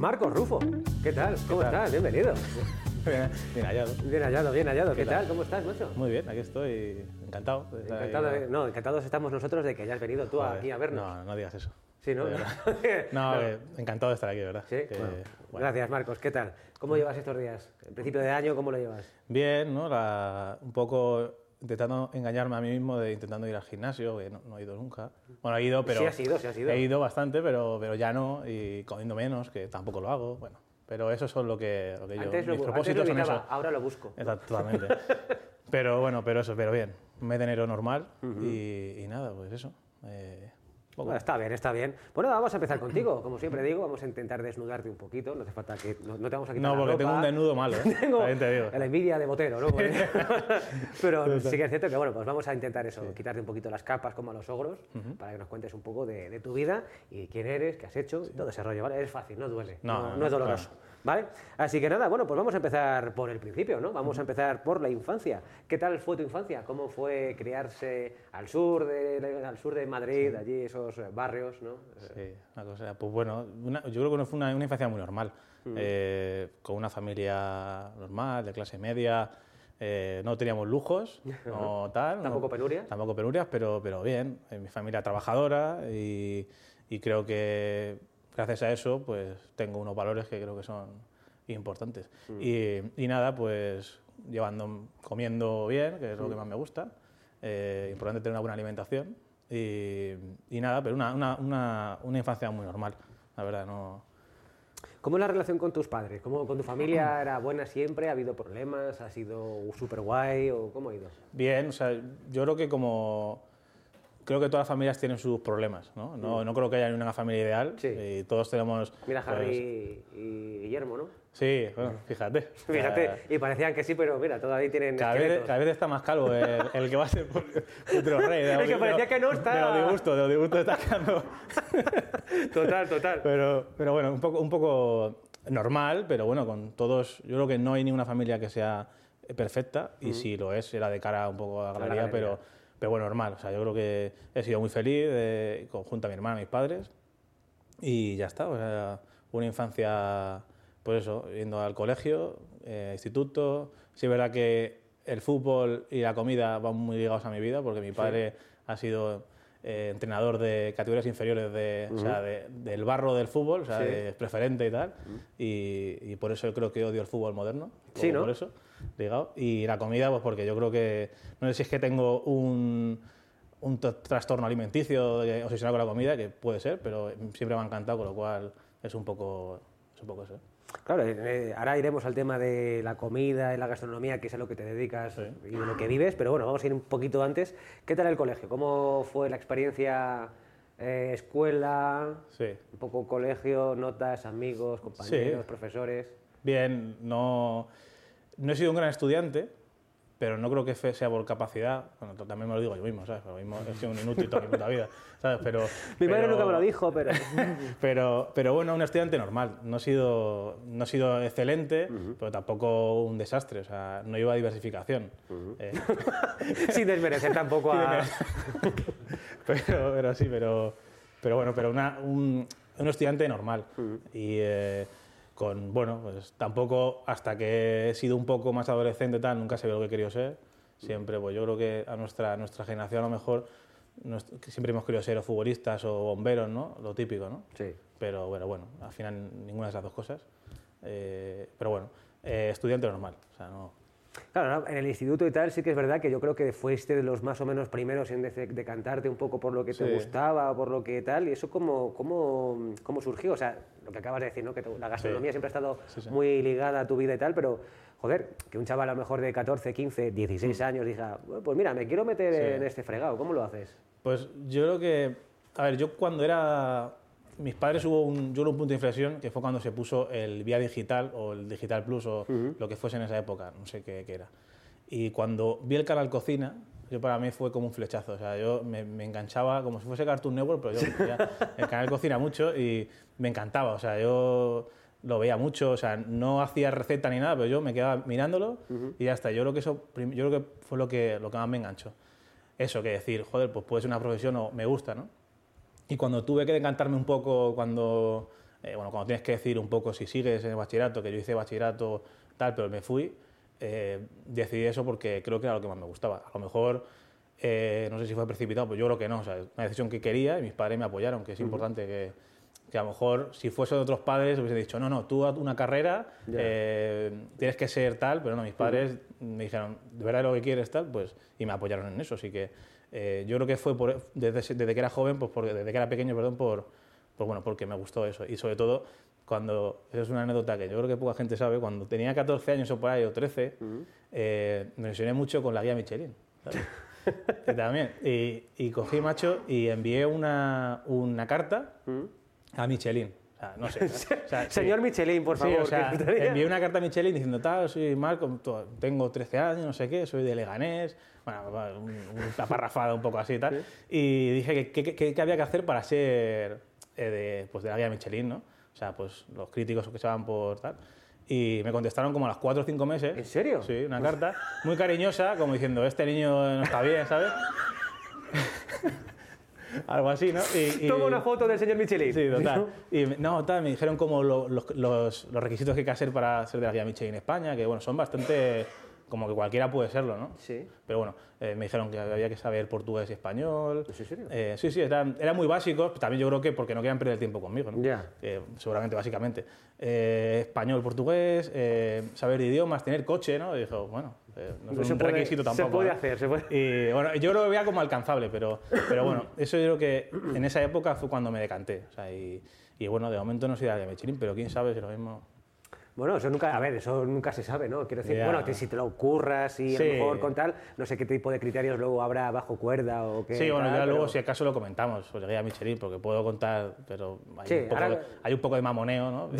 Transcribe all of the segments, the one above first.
Marcos Rufo, ¿qué tal? ¿Cómo estás? Bienvenido. Bien, bien hallado. Bien hallado, bien hallado. ¿Qué, ¿Qué tal? ¿Cómo estás, macho? Muy bien, aquí estoy encantado. de estar Encantado, ahí. de- no, encantados estamos nosotros de que hayas venido tú Joder, aquí a vernos. No, no digas eso. Sí, ¿no? No, encantado de estar aquí, verdad. Sí, Que, bueno, bueno, Gracias, Marcos. ¿Qué tal? ¿Cómo llevas estos días? ¿En principio de año cómo lo llevas? Bien, ¿no? La- un poco intentando engañarme a mí mismo, de intentando ir al gimnasio, que no, no he ido nunca. Bueno, he ido, pero... Sí has ido, sí has ido. He ido bastante, pero, pero ya no, y comiendo menos, que tampoco lo hago, bueno. Pero eso son lo que, lo que yo... Antes lo, mis bu- antes propósitos lo son evitaba, eso. ahora lo busco. Exactamente. pero bueno, pero eso, pero bien. Un mes de enero normal y, y nada, pues eso. eh. Bueno, está bien, está bien. Bueno, vamos a empezar contigo. Como siempre digo, vamos a intentar desnudarte un poquito. No hace falta que... No, no te vamos a quitar No, la porque tengo un desnudo malo, ¿eh? Tengo También te digo. la envidia de Botero, ¿no? Pero sí que es cierto que, bueno, pues vamos a intentar eso, quitarte un poquito las capas como a los ogros, para que nos cuentes un poco de, de tu vida y quién eres, qué has hecho, y todo ese rollo, ¿vale? Es fácil, no duele, No, no, no, es doloroso, claro. ¿Vale? Así que nada, bueno, pues vamos a empezar por el principio, ¿no? Vamos a empezar por la infancia. ¿Qué tal fue tu infancia? ¿Cómo fue criarse al sur de, al sur de Madrid, allí esos barrios, ¿no? Sí, una cosa, pues bueno, una- yo creo que no fue una, una infancia muy normal, eh, con una familia normal, de clase media, eh, no teníamos lujos, no tal. no- ¿Tampoco penurias? Tampoco penurias, pero, pero bien, eh, mi familia trabajadora y, y creo que gracias a eso pues tengo unos valores que creo que son importantes. Y, y nada, pues llevando, comiendo bien, que es lo que más me gusta, eh, importante tener una buena alimentación y, y nada, pero una, una, una, una infancia muy normal, la verdad, no... ¿Cómo es la relación con tus padres? ¿Cómo, ¿Con tu familia era buena siempre? ¿Ha habido problemas? ¿Ha sido súper guay? ¿O cómo ha ido? Bien, o sea, yo creo que como... Creo que todas las familias tienen sus problemas, ¿no? No, no creo que haya una familia ideal Sí. y todos tenemos... Mira, pues, Harry y Guillermo, ¿no? sí, bueno, fíjate. Fíjate, y parecían que sí, pero mira, todavía tienen Cada vez, cada vez está más calvo el, el que va a ser futuro rey. El que parecía que no está- De lo disgusto, de lo disgusto está quedando. Total, total. Pero, pero bueno, un poco, un poco normal, pero bueno, con todos. Yo creo que no hay ninguna familia que sea perfecta, y si lo es, era de cara un poco a la galería, galería. pero, pero bueno, normal. O sea, yo creo que he sido muy feliz, eh, conjunto a mi hermana, a mis padres, y ya está. O sea, una infancia, pues eso, yendo al colegio, eh, instituto. Sí, es verdad que el fútbol y la comida van muy ligados a mi vida, porque mi padre ha sido eh, entrenador de categorías inferiores de, o sea, de- del barro del fútbol, o sea, Sí. de preferente y tal. y, y por eso yo creo que odio el fútbol moderno. Sí, ¿no? Por eso, ligado. Y la comida, pues porque yo creo que, no sé si es que tengo un un trastorno alimenticio obsesionado con la comida, que puede ser, pero siempre me ha encantado, con lo cual es un poco, es un poco eso. Claro, eh, ahora iremos al tema de la comida y la gastronomía, que es a lo que te dedicas y de lo que vives, pero bueno, vamos a ir un poquito antes. ¿Qué tal el colegio? ¿Cómo fue la experiencia eh, escuela? Sí. Un poco colegio, notas, amigos, compañeros, Sí. profesores. Bien, no, no he sido un gran estudiante, pero no creo que sea por capacidad. Bueno, también me lo digo yo mismo, ¿sabes? Lo mismo he sido un inútil toda mi puta vida, ¿sabes? Pero, Mi madre nunca me lo dijo, pero... pero, pero bueno, un estudiante normal. No he sido, no he sido excelente, pero tampoco un desastre. O sea, no iba a diversificación. Eh, Sin desmerecer tampoco a... pero, pero sí, pero, pero bueno, pero una- un, un estudiante normal. Y eh, con, bueno, pues tampoco hasta que he sido un poco más adolescente tal, nunca sabía lo que he querido ser. Siempre, pues yo creo que a nuestra, nuestra generación a lo mejor siempre hemos querido ser o futbolistas o bomberos, ¿no? Lo típico, ¿no? Sí. Pero bueno, bueno, al final ninguna de esas dos cosas. Eh, pero bueno, eh, estudiante normal. O sea, no, Claro, en el instituto y tal sí que es verdad que yo creo que fuiste de los más o menos primeros en decantarte un poco por lo que te Sí. gustaba, por lo que tal, y eso cómo, cómo, cómo surgió. O sea, lo que acabas de decir, ¿no? que la gastronomía Sí. siempre ha estado Sí, muy ligada a tu vida y tal, pero joder, que un chaval a lo mejor de 14, 15, 16 años diga, "Bueno, pues mira, me quiero meter en este fregado, ¿cómo lo haces? Pues yo creo que, a ver, yo cuando era, mis padres hubo un, yo creo un punto de inflexión que fue cuando se puso el Vía Digital o el Digital Plus o lo que fuese en esa época, no sé qué, qué era. Y cuando vi el canal Cocina, yo para mí fue como un flechazo, o sea, yo me, me enganchaba como si fuese Cartoon Network, pero yo ya, el canal Cocina mucho y me encantaba, o sea, yo lo veía mucho, o sea, no hacía receta ni nada, pero yo me quedaba mirándolo y ya está. Yo creo que eso, yo creo que fue lo que, lo que más me enganchó eso, que decir, joder, pues puede ser una profesión o me gusta, ¿no? Y cuando tuve que decantarme un poco, cuando eh, bueno, cuando tienes que decir un poco si sigues en el bachillerato, que yo hice bachillerato tal, pero me fui, eh, decidí eso porque creo que era lo que más me gustaba. A lo mejor, eh, no sé si fue precipitado, pues yo creo que no, o sea, una decisión que quería y mis padres me apoyaron, que es importante que, que, a lo mejor si fuese de otros padres hubiese dicho, no, no, tú haz una carrera, tienes que ser tal, pero no, mis padres me dijeron, ¿de verdad lo que quieres tal? Pues, y me apoyaron en eso, así que yo creo que fue por, desde, desde, que era joven, pues porque, desde que era pequeño, perdón, por pues bueno, porque me gustó eso. Y sobre todo, cuando, eso es una anécdota que yo creo que poca gente sabe, cuando tenía 14 años o por ahí, o 13, eh, me lesioné mucho con la guía Michelin. también. Y, y, cogí, macho, y envié una, una carta a Michelin. O sea, no sé. Señor Michelin, por favor. Sí, o sea, envié una carta a Michelin diciendo, tal, soy Marco, tengo 13 años, no sé qué, soy de Leganés, bueno, una parrafada un poco así y tal. Y dije que, que, había que hacer para ser eh, de, pues de la guía Michelin, ¿no? O sea, pues los críticos que se van por tal. Y me contestaron como a las 4 o 5 meses. ¿En serio? Sí, una carta muy cariñosa, como diciendo, este niño no está bien, ¿sabes? Algo así, ¿no? Y, Toma una foto del señor Michelin. Sí, total. Y no, tal, me dijeron como los, los, los, requisitos que hay que hacer para ser de la guía Michelin en España, que bueno, son bastante como que cualquiera puede serlo, ¿no? Sí. Pero bueno, eh, me dijeron que había que saber portugués y español. ¿En serio? Eh, sí, sí, eran, eran muy básicos, también yo creo que porque no querían perder el tiempo conmigo, ¿no? Ya. seguramente, básicamente. Eh, español, portugués, saber idiomas, tener coche, ¿no? Y dijo, bueno, no es un requisito tampoco. Se puede hacer, se puede. Y bueno, yo lo veía como alcanzable, pero, pero bueno, eso yo creo que en esa época fue cuando me decanté. O sea, y, y bueno, de momento no soy de Michelin, pero quién sabe si lo mismo... Bueno, eso nunca, a ver, eso nunca se sabe, ¿no? Quiero decir, bueno, si te lo ocurras y a lo mejor con tal, no sé qué tipo de criterios luego habrá bajo cuerda o qué. Sí, bueno, ya luego si acaso lo comentamos sobre a Michelin, porque puedo contar, pero hay, un, poco, hay un poco de mamoneo, ¿no?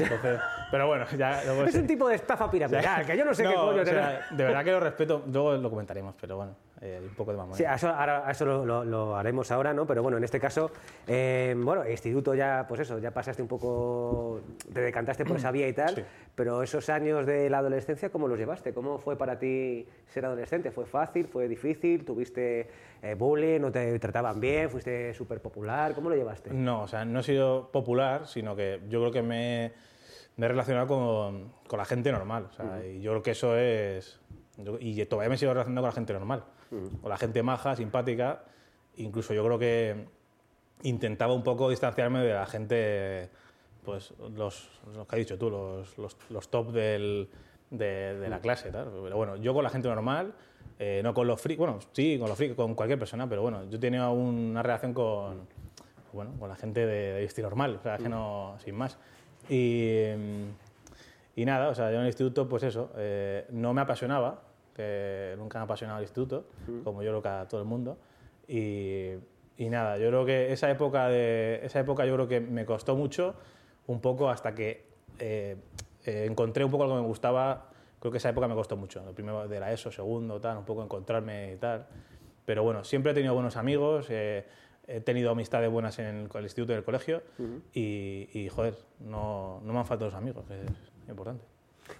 pero bueno, ya. es un tipo de estafa piramidal, que yo no sé qué coño. O sea, de verdad que lo respeto, luego lo comentaremos, pero bueno. Eh, un poco de mamoneo. Sí, eso, ahora, eso lo, lo, haremos ahora, ¿no? Pero bueno, en este caso, eh, bueno, instituto ya, pues eso, ya pasaste un poco, te decantaste por esa vía y tal, pero esos años de la adolescencia, ¿cómo los llevaste? ¿Cómo fue para ti ser adolescente? ¿Fue fácil? ¿Fue difícil? ¿Tuviste eh, bullying? ¿No te trataban bien? ¿Fuiste súper popular? ¿Cómo lo llevaste? No, o sea, no he sido popular, sino que yo creo que me, me he relacionado con, con, la gente normal. O sea, y yo creo que eso es... y todavía me sigo relacionando con la gente normal. O la gente maja, simpática. Incluso yo creo que intentaba un poco distanciarme de la gente, pues los, que has dicho tú, los, los, top del, de, la clase. Pero bueno, yo con la gente normal, eh, no con los frikis, bueno, sí, con los frikis, con cualquier persona, pero bueno, yo tenía una relación con, bueno, con la gente de, de estilo normal, o sea, que no, sin más. Y, y nada, o sea, yo en el instituto, pues eso, eh, no me apasionaba, que nunca me ha apasionado el instituto, como yo creo que a todo el mundo. Y, y, nada, yo creo que esa época, de, esa época yo creo que me costó mucho, un poco hasta que eh, eh, encontré un poco lo que me gustaba, creo que esa época me costó mucho, el primero de la ESO, segundo, tal, un poco encontrarme y tal. Pero bueno, siempre he tenido buenos amigos, eh, he tenido amistades buenas en el, instituto y en el colegio y, y, joder, no, no me han faltado los amigos, es importante.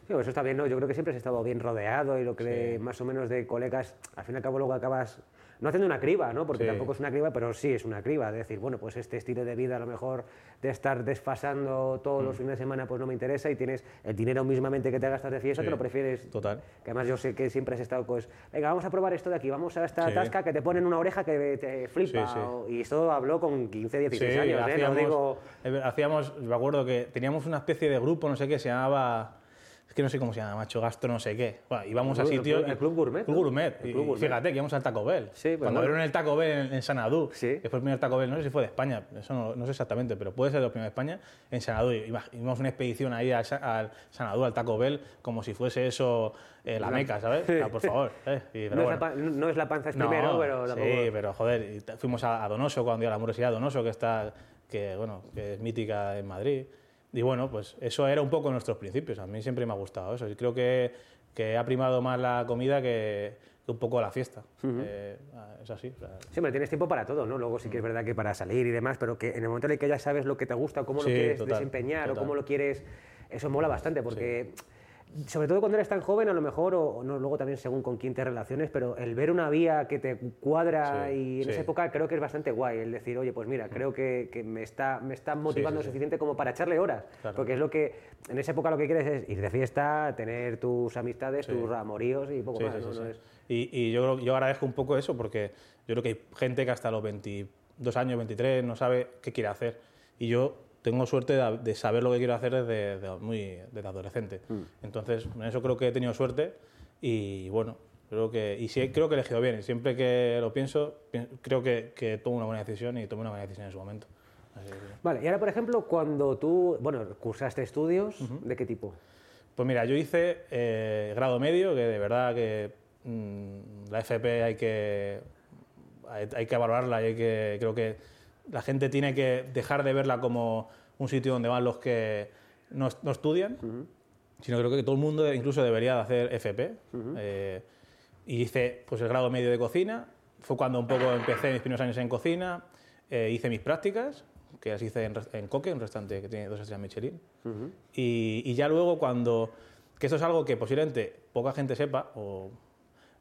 Sí, eso está bien, ¿no? Yo creo que siempre has estado bien rodeado y lo que más o menos de colegas, al fin y al cabo luego acabas no haciendo una criba, ¿no? Porque tampoco es una criba, pero sí es una criba. De decir, bueno, pues este estilo de vida a lo mejor de estar desfasando todos los mm. fines de semana pues no me interesa y tienes el dinero mismamente que te gastas de fiesta, te lo prefieres. Total. Que además yo sé que siempre has estado, pues, venga, vamos a probar esto de aquí, vamos a esta tasca que te ponen una oreja que te flipa. y esto habló con 15, 16 años, ¿eh? Hacíamos, digo... hacíamos, me acuerdo que teníamos una especie de grupo, no sé qué, se llamaba es que no sé cómo se llama, macho, gastro no sé qué. Bueno, íbamos a sitios... El, Club Gourmet. Club Gourmet. Fíjate que íbamos al Taco Bell. Sí, pues Cuando bueno. el Taco Bell en, Sanadú, sí. que fue el primer Taco Bell, no sé si fue de España, eso no, sé exactamente, pero puede ser el primer de España, en Sanadú. Íbamos una expedición ahí al, Sanadú, al Taco Bell, como si fuese eso eh, la meca, ¿sabes? por favor. Eh, no, es la, no, es la, panza es primero, pero... Sí, pero joder, fuimos a, Donoso, cuando iba a la Universidad de Donoso, que está, que, bueno, que es mítica en Madrid. Y bueno, pues eso era un poco nuestros principios. A mí siempre me ha gustado eso. Y creo que, que ha primado más la comida que, un poco la fiesta. Eh, es así. Siempre tienes tiempo para todo, ¿no? Luego sí que es verdad que para salir y demás, pero que en el momento en el que ya sabes lo que te gusta, cómo lo quieres desempeñar o cómo lo quieres, eso mola bastante porque... sobre todo cuando eres tan joven, a lo mejor, o, no, luego también según con quién te relaciones, pero el ver una vía que te cuadra y en esa época creo que es bastante guay, el decir, oye, pues mira, creo que, que me, está, me está motivando suficiente como para echarle horas, porque es lo que, en esa época lo que quieres es ir de fiesta, tener tus amistades, tus amoríos y poco más. y, y, yo, yo agradezco un poco eso, porque yo creo que hay gente que hasta los 22 años, 23, no sabe qué quiere hacer, y yo tengo suerte de, saber lo que quiero hacer desde, muy, desde adolescente. Mm. Entonces, en eso creo que he tenido suerte y bueno, creo que, y sí, creo que he elegido bien. Y siempre que lo pienso, creo que, que tomo una buena decisión y tomo una buena decisión en su momento. Vale, y ahora, por ejemplo, cuando tú, bueno, cursaste estudios, ¿de qué tipo? Pues mira, yo hice eh, grado medio, que de verdad que mm, la FP hay que, hay, hay que valorarla y hay que, creo que la gente tiene que dejar de verla como un sitio donde van los que no, estudian, sino creo que todo el mundo incluso debería de hacer FP. Eh, y hice pues, el grado medio de cocina, fue cuando un poco empecé mis primeros años en cocina, eh, hice mis prácticas, que las hice en, Coque, un restaurante que tiene dos estrellas Michelin. y, y, ya luego cuando, que esto es algo que posiblemente poca gente sepa, o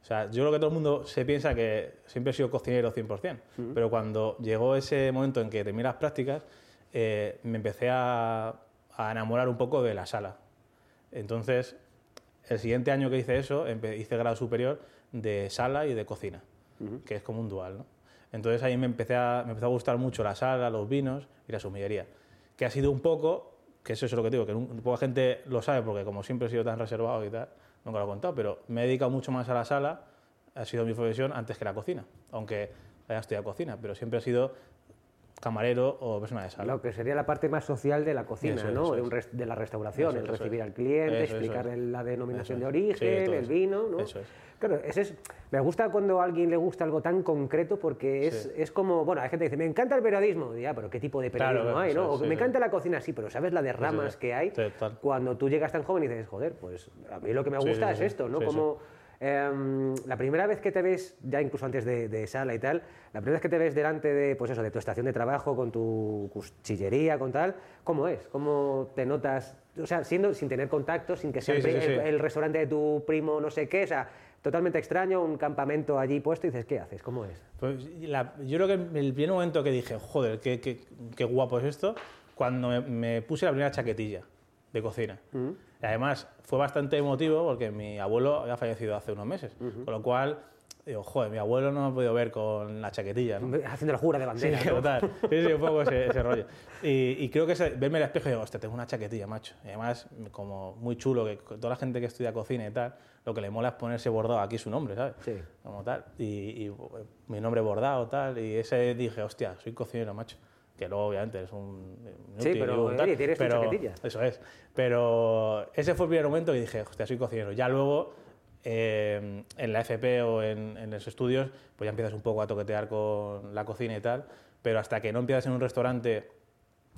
o sea, yo creo que todo el mundo se piensa que siempre he sido cocinero 100%, pero cuando llegó ese momento en que terminé las prácticas, eh, me empecé a, enamorar un poco de la sala. Entonces, el siguiente año que hice eso, hice grado superior de sala y de cocina, que es como un dual. ¿no? Entonces ahí me, empecé a, me empezó a gustar mucho la sala, los vinos y la sumillería, que ha sido un poco, que eso es lo que digo, que poca gente lo sabe porque como siempre he sido tan reservado y tal, nunca lo he contado, pero me he dedicado mucho más a la sala, ha sido mi profesión antes que la cocina, aunque haya estudiado cocina, pero siempre he sido camarero o persona de sala. Lo que sería la parte más social de la cocina, ¿no? De, la restauración, el recibir al cliente, explicarle la denominación de origen, el vino, ¿no? Eso es. Claro, ese es, me gusta cuando a alguien le gusta algo tan concreto porque es, es como, bueno, hay gente que dice, me encanta el periodismo, ya, pero ¿qué tipo de periodismo hay, no? me encanta la cocina, sí, pero ¿sabes la de ramas que hay? Cuando tú llegas tan joven y dices, joder, pues a mí lo que me gusta es esto, ¿no? Como Em, la primera vez que te ves, ya incluso antes de, sala y tal, la primera vez que te ves delante de, pues eso, de tu estación de trabajo, con tu cuchillería, con tal, ¿cómo es? ¿Cómo te notas? O sea, siendo, sin tener contacto, sin que sea el, restaurante de tu primo, no sé qué, o sea, totalmente extraño, un campamento allí puesto y dices, ¿qué haces? ¿Cómo es? Pues yo creo que el primer momento que dije, joder, qué, qué, guapo es esto, cuando me, puse la primera chaquetilla de cocina. Y además fue bastante emotivo porque mi abuelo había fallecido hace unos meses, con lo cual digo, joder, mi abuelo no me ha podido ver con la chaquetilla. ¿no? Haciendo la jura de bandera. Sí, total. Sí, sí, un poco ese, rollo. Y, creo que verme el espejo y digo, hostia, tengo una chaquetilla, macho. Y además, como muy chulo, que toda la gente que estudia cocina y tal, lo que le mola es ponerse bordado aquí su nombre, ¿sabes? Sí. Como tal. Y, y mi nombre bordado, tal. Y ese dije, hostia, soy cocinero, macho que luego obviamente es un... Sí, pero tienes pero, chaquetilla. Eso es. Pero ese fue el primer momento que dije, hostia, soy cocinero. Ya luego, eh, en la FP o en, en, los estudios, pues ya empiezas un poco a toquetear con la cocina y tal, pero hasta que no empiezas en un restaurante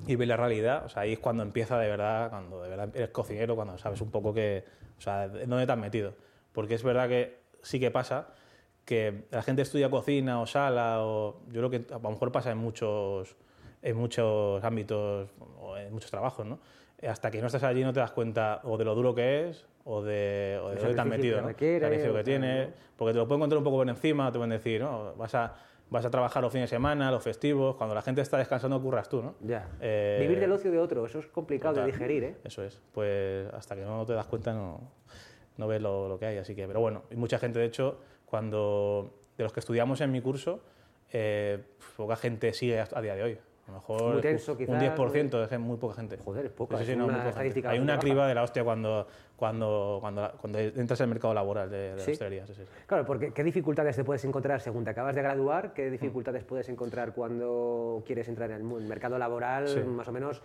y ves la realidad, o sea, ahí es cuando empieza de verdad, cuando de verdad eres cocinero, cuando sabes un poco que, o sea, dónde te has metido. Porque es verdad que sí que pasa que la gente estudia cocina o sala, o yo creo que a lo mejor pasa en muchos en muchos ámbitos o en muchos trabajos, ¿no? Hasta que no estás allí no te das cuenta o de lo duro que es o de, o de dónde te has metido, que ¿no? el que tiene, porque te lo pueden encontrar un poco por encima, te pueden decir, ¿no? Vas a, vas a trabajar los fines de semana, los festivos, cuando la gente está descansando curras tú, ¿no? Ya. Eh, Vivir del ocio de otro, eso es complicado de digerir, ¿eh? Eso es, pues hasta que no te das cuenta no, no ves lo, lo, que hay, así que, pero bueno, y mucha gente, de hecho, cuando, de los que estudiamos en mi curso, eh, poca gente sigue a día de hoy. Lo mejor un 10% de muy poca gente. Joder, es poca. Hay una criba de la hostia cuando, cuando, cuando, cuando entras en el mercado laboral de, de ¿Sí? hostelería. Claro, porque ¿qué dificultades te puedes encontrar según te acabas de graduar? ¿Qué dificultades puedes encontrar cuando quieres entrar en el mercado laboral, más o menos,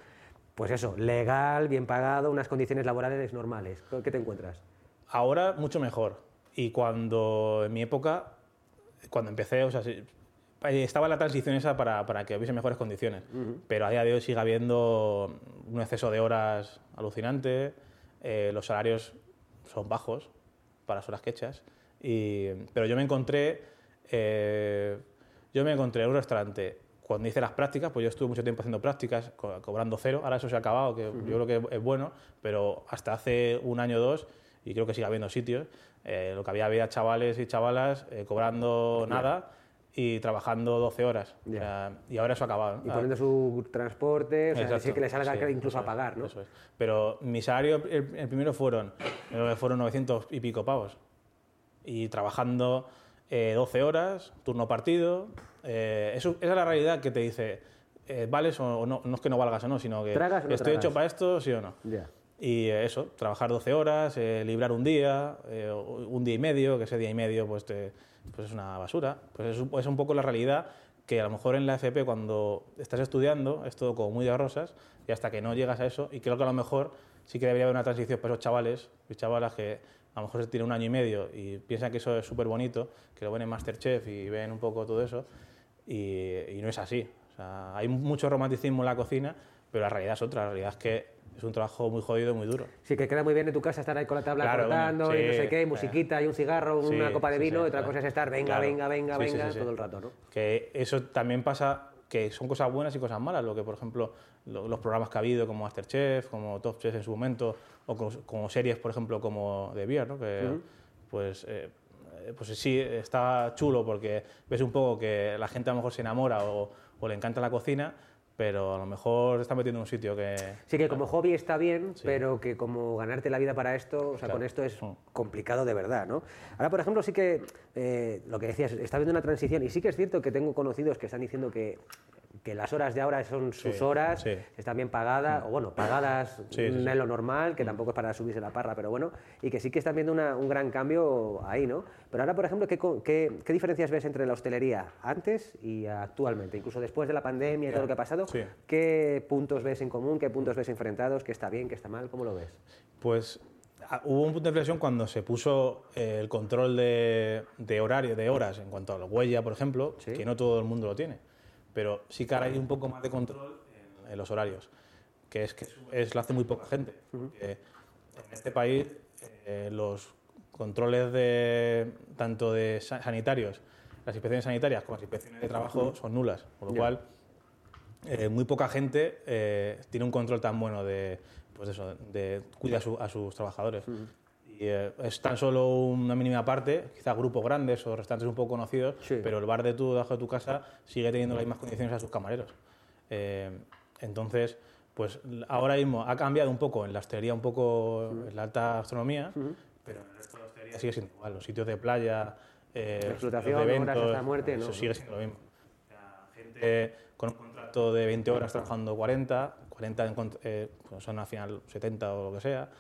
pues eso, legal, bien pagado, unas condiciones laborales normales? ¿Qué te encuentras? Ahora mucho mejor. Y cuando en mi época, cuando empecé, o sea, estaba la transición esa para, para que hubiese mejores condiciones, pero a día de hoy sigue habiendo un exceso de horas alucinante, eh, los salarios son bajos para las horas que echas, y, pero yo me encontré, eh, yo me encontré en un restaurante cuando hice las prácticas, pues yo estuve mucho tiempo haciendo prácticas, co- cobrando cero, ahora eso se ha acabado, que yo creo que es bueno, pero hasta hace un año o dos, y creo que sigue habiendo sitios, eh, lo que había había chavales y chavalas eh, cobrando nada y trabajando 12 horas. O sea, y ahora eso ha acabado. Y Ah, poniendo su transporte, o sea, Exacto, sí que le salga sí, incluso a pagar, ¿no? eso es. Pero mi salario, el, el primero fueron, fueron 900 y pico pavos. Y trabajando eh, 12 horas, turno partido. eh, eso, esa es la realidad que te dice, eh, ¿vales o no? No es que no valgas o no, sino que ¿Tragas o no estoy tragas? hecho para esto, sí o no. Y eso, trabajar 12 horas, eh, librar un día, eh, un día y medio, que ese día y medio pues, te- pues es una basura. Pues es, es un poco la realidad que a lo mejor en la FP cuando estás estudiando es todo como muy de rosas y hasta que no llegas a eso, y creo que a lo mejor sí que debería haber una transición para esos chavales y chavalas que a lo mejor se tienen un año y medio y piensan que eso es súper bonito, que lo ven en Masterchef y ven un poco todo eso, y, no es así. Hay mucho romanticismo en la cocina, pero la realidad es otra, la realidad es que es un trabajo muy jodido y muy duro. Sí, que queda muy bien en tu casa estar ahí con la tabla Claro, cortando bueno, y no sí, sé qué, sí. musiquita y un cigarro, Sí, una copa de sí, vino, sí, y otra claro. cosa es estar venga, Claro. venga, venga, Sí, sí, venga sí, sí. todo el rato, ¿no? Que eso también pasa, que son cosas buenas y cosas malas, lo que por ejemplo lo- los programas que ha habido como Masterchef, como Top Chef en su momento, o como, como series por ejemplo como The Beer, ¿no? que pues, eh, eh, pues sí, está chulo porque ves un poco que la gente a lo mejor se enamora o, o le encanta la cocina, pero a lo mejor está metiendo en un sitio que... Sí, que como hobby está bien, pero que como ganarte la vida para esto, o sea, Claro. con esto es Mm. complicado de verdad, ¿no? Ahora, por ejemplo, sí que, eh, lo que decías, está habiendo una transición y sí que es cierto que tengo conocidos que están diciendo que, que las horas de ahora son sus Sí, horas, sí. están bien pagadas, o bueno, pagadas Sí, no es lo normal, que tampoco es para subirse la parra, pero bueno, y que sí que están viendo una- un gran cambio ahí, ¿no? Pero ahora, por ejemplo, ¿qué, qué, qué diferencias ves entre la hostelería antes y actualmente? Incluso después de la pandemia y todo lo que ha pasado. ¿qué puntos ves en común, qué puntos ves enfrentados, qué está bien, qué está mal, cómo lo ves? Pues ah, hubo un punto de inflexión cuando se puso eh, el control de, de horario, de horas, en cuanto a la huella, por ejemplo, que no todo el mundo lo tiene. Pero sí que ahora hay un poco más de control en, en los horarios, que es que es, lo hace muy poca gente. en este país eh, los controles de tanto de sa- sanitarios, las inspecciones sanitarias como las inspecciones de trabajo son nulas, con lo Ya. cual eh, muy poca gente eh, tiene un control tan bueno de, pues eso, de cuidar a, su- a sus trabajadores. Y eh, es tan solo una mínima parte, quizás grupos grandes o restaurantes un poco conocidos, Sí. pero el bar de tu, debajo de tu casa sigue teniendo las mismas condiciones a sus camareros. Eh, entonces, pues ahora mismo ha cambiado un poco en la hostelería, un poco en la alta gastronomía, pero en el resto de la hostelería sigue siendo igual. Los sitios de playa, eh, La explotación, de horas eventos, hasta muerte, eso no, sigue siendo lo mismo. Sea, gente con un contrato de 20 horas trabajando 40, 40 en eh, pues son al final 70 o lo que sea,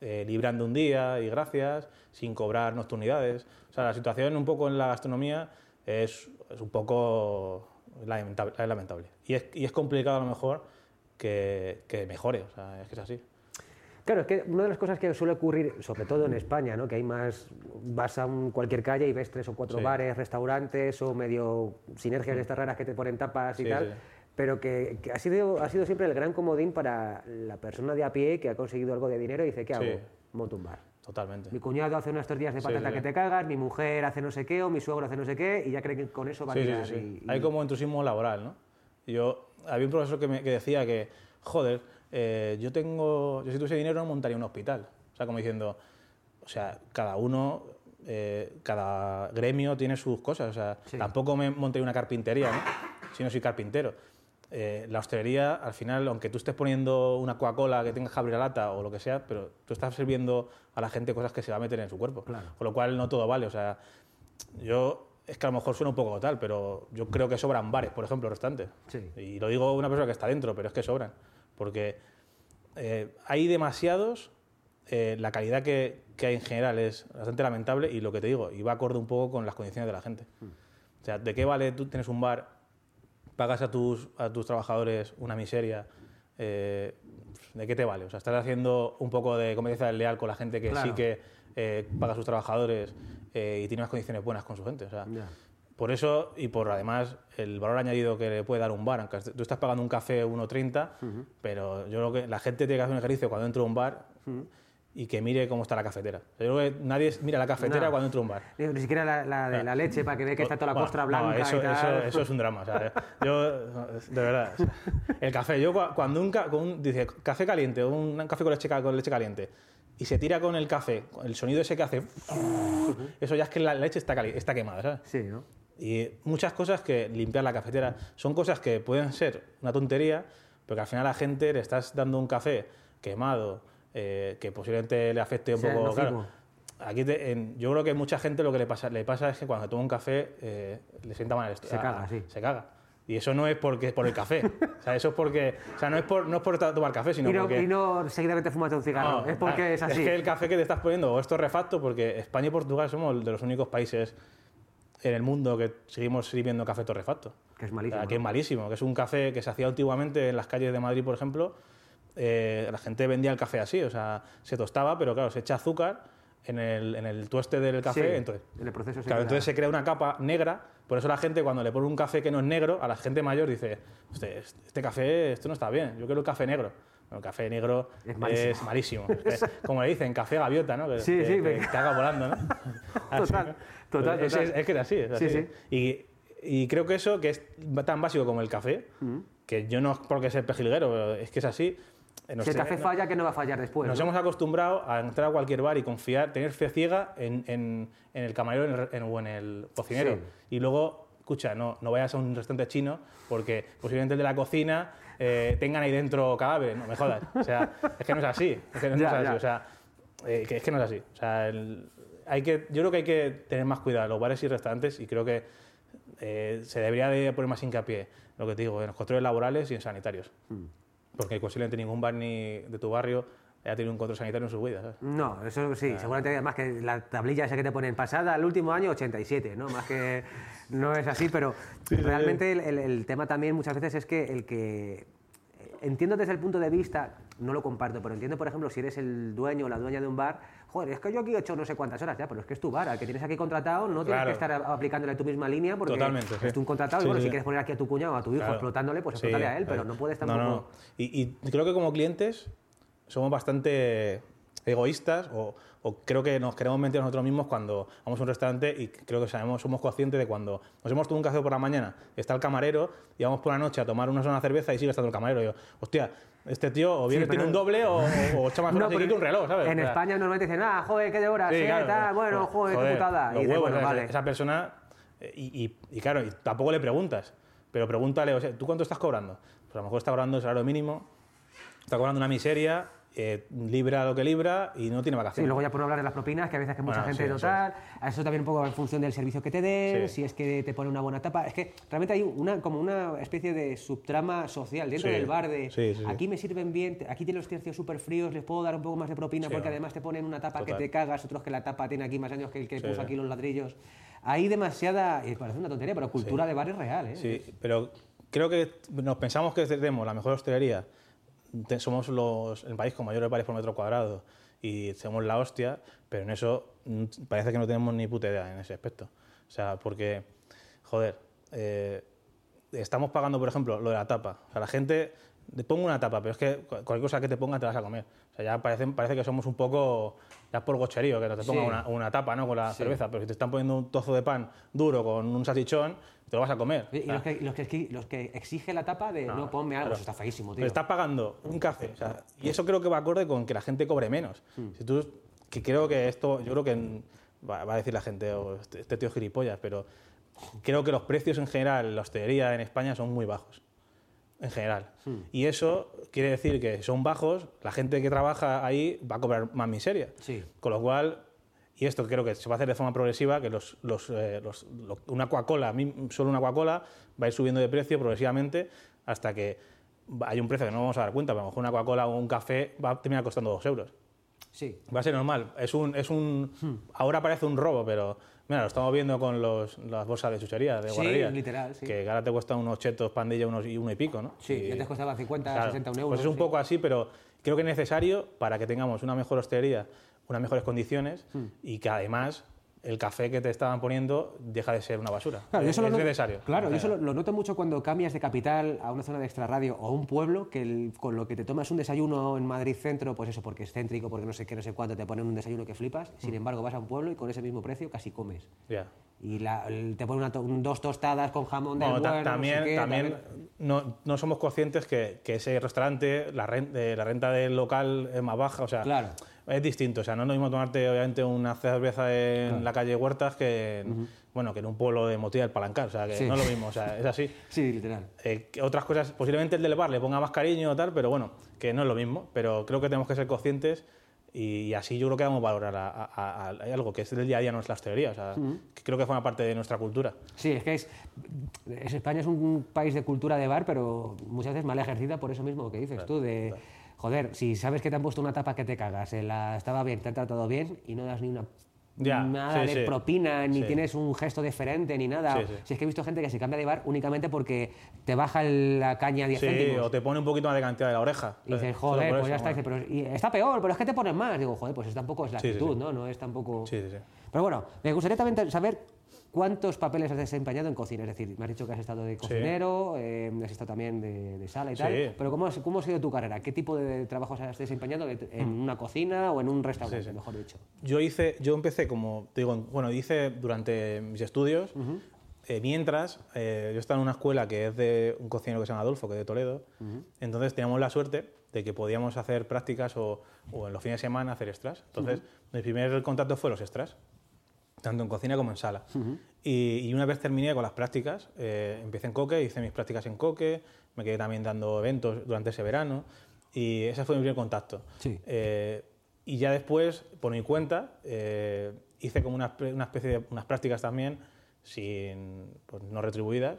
eh, librando un día y gracias, sin cobrar nocturnidades. O sea, la situación un poco en la gastronomía es, es un poco lamentable, es lamentable. Y es, y es complicado a lo mejor que, que mejore, o sea, es que es así. Claro, es que una de las cosas que suele ocurrir, sobre todo en España, ¿no? que hay más, vas a un- cualquier calle y ves tres o cuatro Sí. bares, restaurantes o medio sinergias de estas raras que te ponen tapas y Sí, tal, sí. Pero que, que ha, sido, ha sido siempre el gran comodín para la persona de a pie que ha conseguido algo de dinero y dice, ¿qué hago? Sí. Monto un bar. Totalmente. Mi cuñado hace unas tortillas de Sí, patata sí, que sí. te cagas, mi mujer hace no sé qué o mi suegro hace no sé qué y ya cree que con eso va a tirar. y- y- Hay como entusiasmo laboral, ¿no? Yo, había un profesor que, me, que decía que, joder, eh, yo tengo, yo si tuviese dinero no montaría un hospital. O sea, como diciendo, o sea, cada uno, eh, cada gremio tiene sus cosas. O sea, tampoco me montaría una carpintería, ¿no? Si no soy carpintero. Eh, la hostelería, al final, aunque tú estés poniendo una Coca-Cola que tenga que abrir la lata o lo que sea, pero tú estás sirviendo a la gente cosas que se va a meter en su cuerpo. Claro. Con lo cual no todo vale. O sea, yo, es que a lo mejor suena un poco tal, pero yo creo que sobran bares, por ejemplo, restaurantes. Sí. Y lo digo una persona que está dentro, pero es que sobran. Porque eh, hay demasiados, eh, la calidad que, que hay en general es bastante lamentable y lo que te digo, y va acorde un poco con las condiciones de la gente. O sea, ¿de qué vale tú tienes un bar, pagas a tus, a tus trabajadores una miseria? eh, ¿De qué te vale? O sea, estás haciendo un poco de competencia desleal con la gente que Claro. sí que eh, paga a sus trabajadores eh, y tiene unas condiciones buenas con su gente. O sea, por eso y por además el valor añadido que le puede dar un bar, aunque tú estás pagando un café 1,30, pero yo creo que la gente tiene que hacer un ejercicio cuando entra a un bar y que mire cómo está la cafetera. Yo creo que nadie mira la cafetera No. cuando entra a un bar. Ni siquiera la, la de la leche para que vea que está toda la costra Bueno, no, blanca eso, y tal. eso- eso es un drama. o sea, yo, de verdad. o sea, el café, yo cua- cuando un, con un- dice café caliente, un, un café con leche, con leche caliente, y se tira con el café, el sonido ese que hace, eso ya es que la leche está, cali- está quemada, ¿sabes? Sí, ¿no? Y muchas cosas que limpiar la cafetera son cosas que pueden ser una tontería, pero que al final a la gente le estás dando un café quemado, eh, que posiblemente le afecte un Sea poco. Claro, aquí te- en- yo creo que mucha gente lo que le pasa, le pasa es que cuando toma un café eh, le sienta mal el esto- Se a- caga, sí. Se caga. Y eso no es porque por el café. o sea, eso es porque. O sea, no es por, no es por tomar café, sino Y no, porque. y no seguidamente fumas un cigarro, No, es porque ah, es así. Es que el café que te estás poniendo o es torrefacto, porque España y Portugal somos de los únicos países en el mundo que seguimos sirviendo café torrefacto. Que es malísimo, O sea, que es malísimo, que es un café que se hacía antiguamente en las calles de Madrid, por ejemplo. Eh, la gente vendía el café así, o sea, se tostaba, pero claro, se echa azúcar en el, en el tueste del café. Sí, entonces, en el proceso se Claro, entonces se crea una capa negra, por eso la gente cuando le pone un café que no es negro, a la gente mayor dice, "Hostia, este café, esto no está bien, yo quiero el café negro. Bueno, el café negro Es es malísimo. malísimo. Es que, como le dicen, café gaviota, ¿no? Que, Sí, que- sí, que me- caga volando, ¿no? Total, total, Es, total. es- que es así, es Sí, así. sí. Y, y creo que eso, que es tan básico como el café, que yo no es porque sea pejilguero, pero es que es así. Eh, nos Si el café falla, que no va a fallar después. nos ¿no? hemos acostumbrado a entrar a cualquier bar y confiar, tener fe ciega en, en- en el camarero en o en el cocinero. Sí. Y luego, escucha, no, no vayas a un restaurante chino porque posiblemente el de la cocina eh, tengan ahí dentro cadáveres. No me jodas. O sea, es que no es así. Es que no, Ya, es así. O sea, eh, que es que no es así. O sea, el- hay que, yo creo que hay que tener más cuidado los bares y restaurantes y creo que eh, se debería de poner más hincapié, lo que te digo, en los controles laborales y en sanitarios. Mm. Porque posiblemente ningún bar ni de tu barrio haya tenido un control sanitario en su vida. ¿sabes? No, eso sí, seguramente además que la tablilla esa que te ponen pasada al último año 87, ¿no? Más que no es así, pero realmente el, el- el tema también muchas veces es que el que entiendo desde el punto de vista, no lo comparto, pero entiendo, por ejemplo, si eres el dueño o la dueña de un bar, joder, es que yo aquí he hecho no sé cuántas horas ya, pero es que es tu bar, al que tienes aquí contratado no tienes Claro. que estar aplicándole tu misma línea porque Totalmente, sí. es tu contratado Sí, y bueno, sí, si sí. quieres poner aquí a tu cuñado o a tu hijo Claro. explotándole, pues Sí, explótale a él, pero no puedes No, tampoco... no. Y, y creo que como clientes somos bastante egoístas o, o creo que nos queremos mentir a nosotros mismos cuando vamos a un restaurante y creo que sabemos, somos conscientes de cuando nos hemos tomado un café por la mañana, está el camarero y vamos por la noche a tomar una sola cerveza y sigue estando el camarero. Y yo, hostia, este tío o bien Sí, tiene un doble o, o, o echa más horas y pero quita un reloj, ¿sabes? En O sea, España normalmente dicen, ah, joder, qué de horas, Sí, eh, claro, tal, bueno, joder, qué putada. Y huevos, bueno, vale. esa persona, eh, y, y- y claro, y tampoco le preguntas, pero pregúntale, o sea, ¿tú cuánto estás cobrando? Pues a lo mejor está cobrando el salario mínimo, está cobrando una miseria, eh, libra lo que libra y no tiene Sí, vacaciones. luego ya por hablar de las propinas, que a veces que mucha Bueno, gente sí, no eso eso también un poco en función del servicio que te den, Sí. si es que te pone una buena tapa, es que realmente hay una como una especie de subtrama social dentro del bar de aquí me sirven bien, aquí tienen los tercios súper fríos, les puedo dar un poco más de propina porque además te ponen una tapa Total. que te cagas, otros que la tapa tiene aquí más años que el que puso aquí los ladrillos. Hay demasiada, y parece una tontería, pero cultura de bar es real, ¿eh? Sí, pero creo que nos pensamos que tenemos la mejor hostelería, te- somos los, el país con mayores bares por metro cuadrado y somos la hostia, pero en eso mm, parece que no tenemos ni puta idea en ese aspecto. O sea, porque, joder, eh, estamos pagando, por ejemplo, lo de la tapa. O sea, la gente, te pongo una tapa, pero es que cu- cualquier cosa que te ponga te vas a comer. O sea, ya parece, parece que somos un poco, ya por gocherío, que no te ponga Sí. una, una tapa ¿no? con la cerveza, pero si te están poniendo un trozo de pan duro con un salchichón, te lo vas a comer. Y O sea, los que, los, que, los que exige la tapa de no, ponme algo, claro. eso está feísimo, tío. Pero estás pagando un café. o sea, y eso creo que va acorde con que la gente cobre menos. Hmm. Si tú, que creo que esto, yo creo que va, va a decir la gente, "Oh, este, este tío gilipollas, pero creo que los precios en general en la hostelería en España son muy bajos. En general. Hmm. Y eso quiere decir que son bajos, la gente que trabaja ahí va a cobrar más miseria. Sí. Con lo cual, y esto creo que se va a hacer de forma progresiva, que los, los, eh, los- lo- una Coca-Cola, solo una Coca-Cola, va a ir subiendo de precio progresivamente hasta que hay un precio que no vamos a dar cuenta, pero a lo mejor una Coca-Cola o un café va a terminar costando dos euros. Sí. Va a ser normal. Es un, es un, Ahora parece un robo, pero mira, lo estamos viendo con los, las bolsas de chuchería, de Sí, literal, sí. Que ahora te cuesta unos chetos pandilla unos, y uno y pico, ¿no? Sí, Y- antes costaba 50, Claro, 60 un euro. Pues es un sí. poco así, pero creo que es necesario para que tengamos una mejor hostelería, unas mejores condiciones Hmm. y que además el café que te estaban poniendo deja de ser una basura. Claro, yo es, noto- necesario. Claro, yo O sea, solo lo noto mucho cuando cambias de capital a una zona de extrarradio o a un pueblo que el- con lo que te tomas un desayuno en Madrid centro, pues eso, porque es céntrico, porque no sé qué, no sé cuánto, te ponen un desayuno que flipas. Sin Mm. embargo, vas a un pueblo y con ese mismo precio casi comes. Y la- el- te ponen to- dos tostadas con jamón del Bueno, ta- bueno, no sé también, qué, también no, no somos conscientes que, que ese restaurante, la renta, la renta del local es más baja, o sea, Claro. Es distinto. O sea, no es lo mismo tomarte, obviamente, una cerveza en la calle Huertas que, en, bueno, que en un pueblo de Motilla del Palancar. O sea, que Sí. no es lo mismo, o sea, es así. Sí, literal. Eh, otras cosas, posiblemente el del bar le ponga más cariño o tal, pero bueno, que no es lo mismo. Pero creo que tenemos que ser conscientes y, así yo creo que vamos a valorar a, a- a- a algo que es del día a día, no es la hostelería. O sea, que creo que forma parte de nuestra cultura. Sí, es que es, es- España es un país de cultura de bar, pero muchas veces mal ejercida por eso mismo que dices tú, de, joder, si sabes que te han puesto una tapa que te cagas, eh, la, estaba bien, te han tratado bien y no das ni una... Ya, nada sí, de sí. propina, ni Sí. tienes un gesto deferente, ni nada. Si es que he visto gente que se cambia de bar únicamente porque te baja la caña 10 Sí, céntimos. o te pone un poquito más de cantidad de la oreja. Y dices, joder, pues ya está. bueno. Pero, y está peor, pero es que te ponen más. Digo, joder, pues es tampoco es la actitud. ¿no? No es tampoco... Sí, sí, sí. Pero bueno, me gustaría también saber cuántos papeles has desempeñado en cocina. Es decir, me has dicho que has estado de cocinero, eh, has estado también de, de sala y tal. Sí. Pero ¿cómo, has- ¿cómo ha sido tu carrera? ¿Qué tipo de trabajos has desempeñado de- en una cocina o en un restaurante, Mm. Sí, sí. mejor dicho? Yo hice, yo empecé como, digo, en- bueno, hice durante mis estudios, eh, mientras, eh, yo estaba en una escuela que es de un cocinero que se llama Adolfo, que es de Toledo, entonces teníamos la suerte de que podíamos hacer prácticas o, o en los fines de semana hacer extras. Entonces, mi primer contacto fue los extras, tanto en cocina como en sala. y, y una vez terminé con las prácticas, eh, empecé en Coque, hice mis prácticas en Coque, me quedé también dando eventos durante ese verano y ese fue mi primer contacto. Sí. Eh, y ya después, por mi cuenta, eh, hice como una, una especie de unas prácticas también, sin, pues, no retribuidas,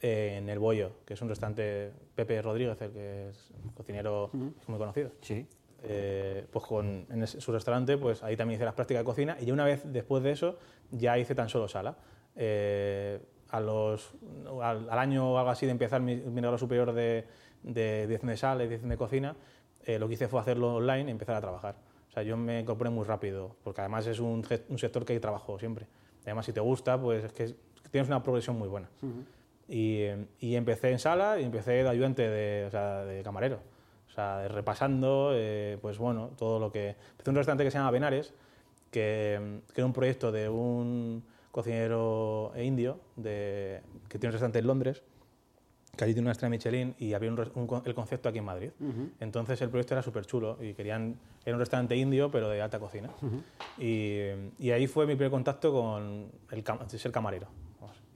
en El Bollo, que es un restaurante, Pepe Rodríguez, el que es un cocinero muy conocido. Sí. Eh, pues con, en su restaurante, pues ahí también hice las prácticas de cocina y ya una vez después de eso ya hice tan solo sala. Eh, a los, al, al año o algo así de empezar mi, mi grado superior de, de dirección de sala y dirección de cocina, eh, lo que hice fue hacerlo online y empezar a trabajar. O sea, yo me incorporé muy rápido, porque además es un, un sector que hay trabajo siempre. Además, si te gusta, pues es que es- tienes una progresión muy buena. Y, eh, y empecé en sala y empecé de ayudante de, o sea, de camarero. O sea, de repasando, eh, pues bueno, todo lo que... Empecé un restaurante que se llama Benares, que, mm, que era un proyecto de un cocinero indio de, que tiene un restaurante en Londres, que allí tiene una estrella Michelin y había un un el concepto aquí en Madrid. Entonces el proyecto era súper chulo y querían, era un restaurante indio pero de alta cocina. y, y ahí fue mi primer contacto con el, ser camarero.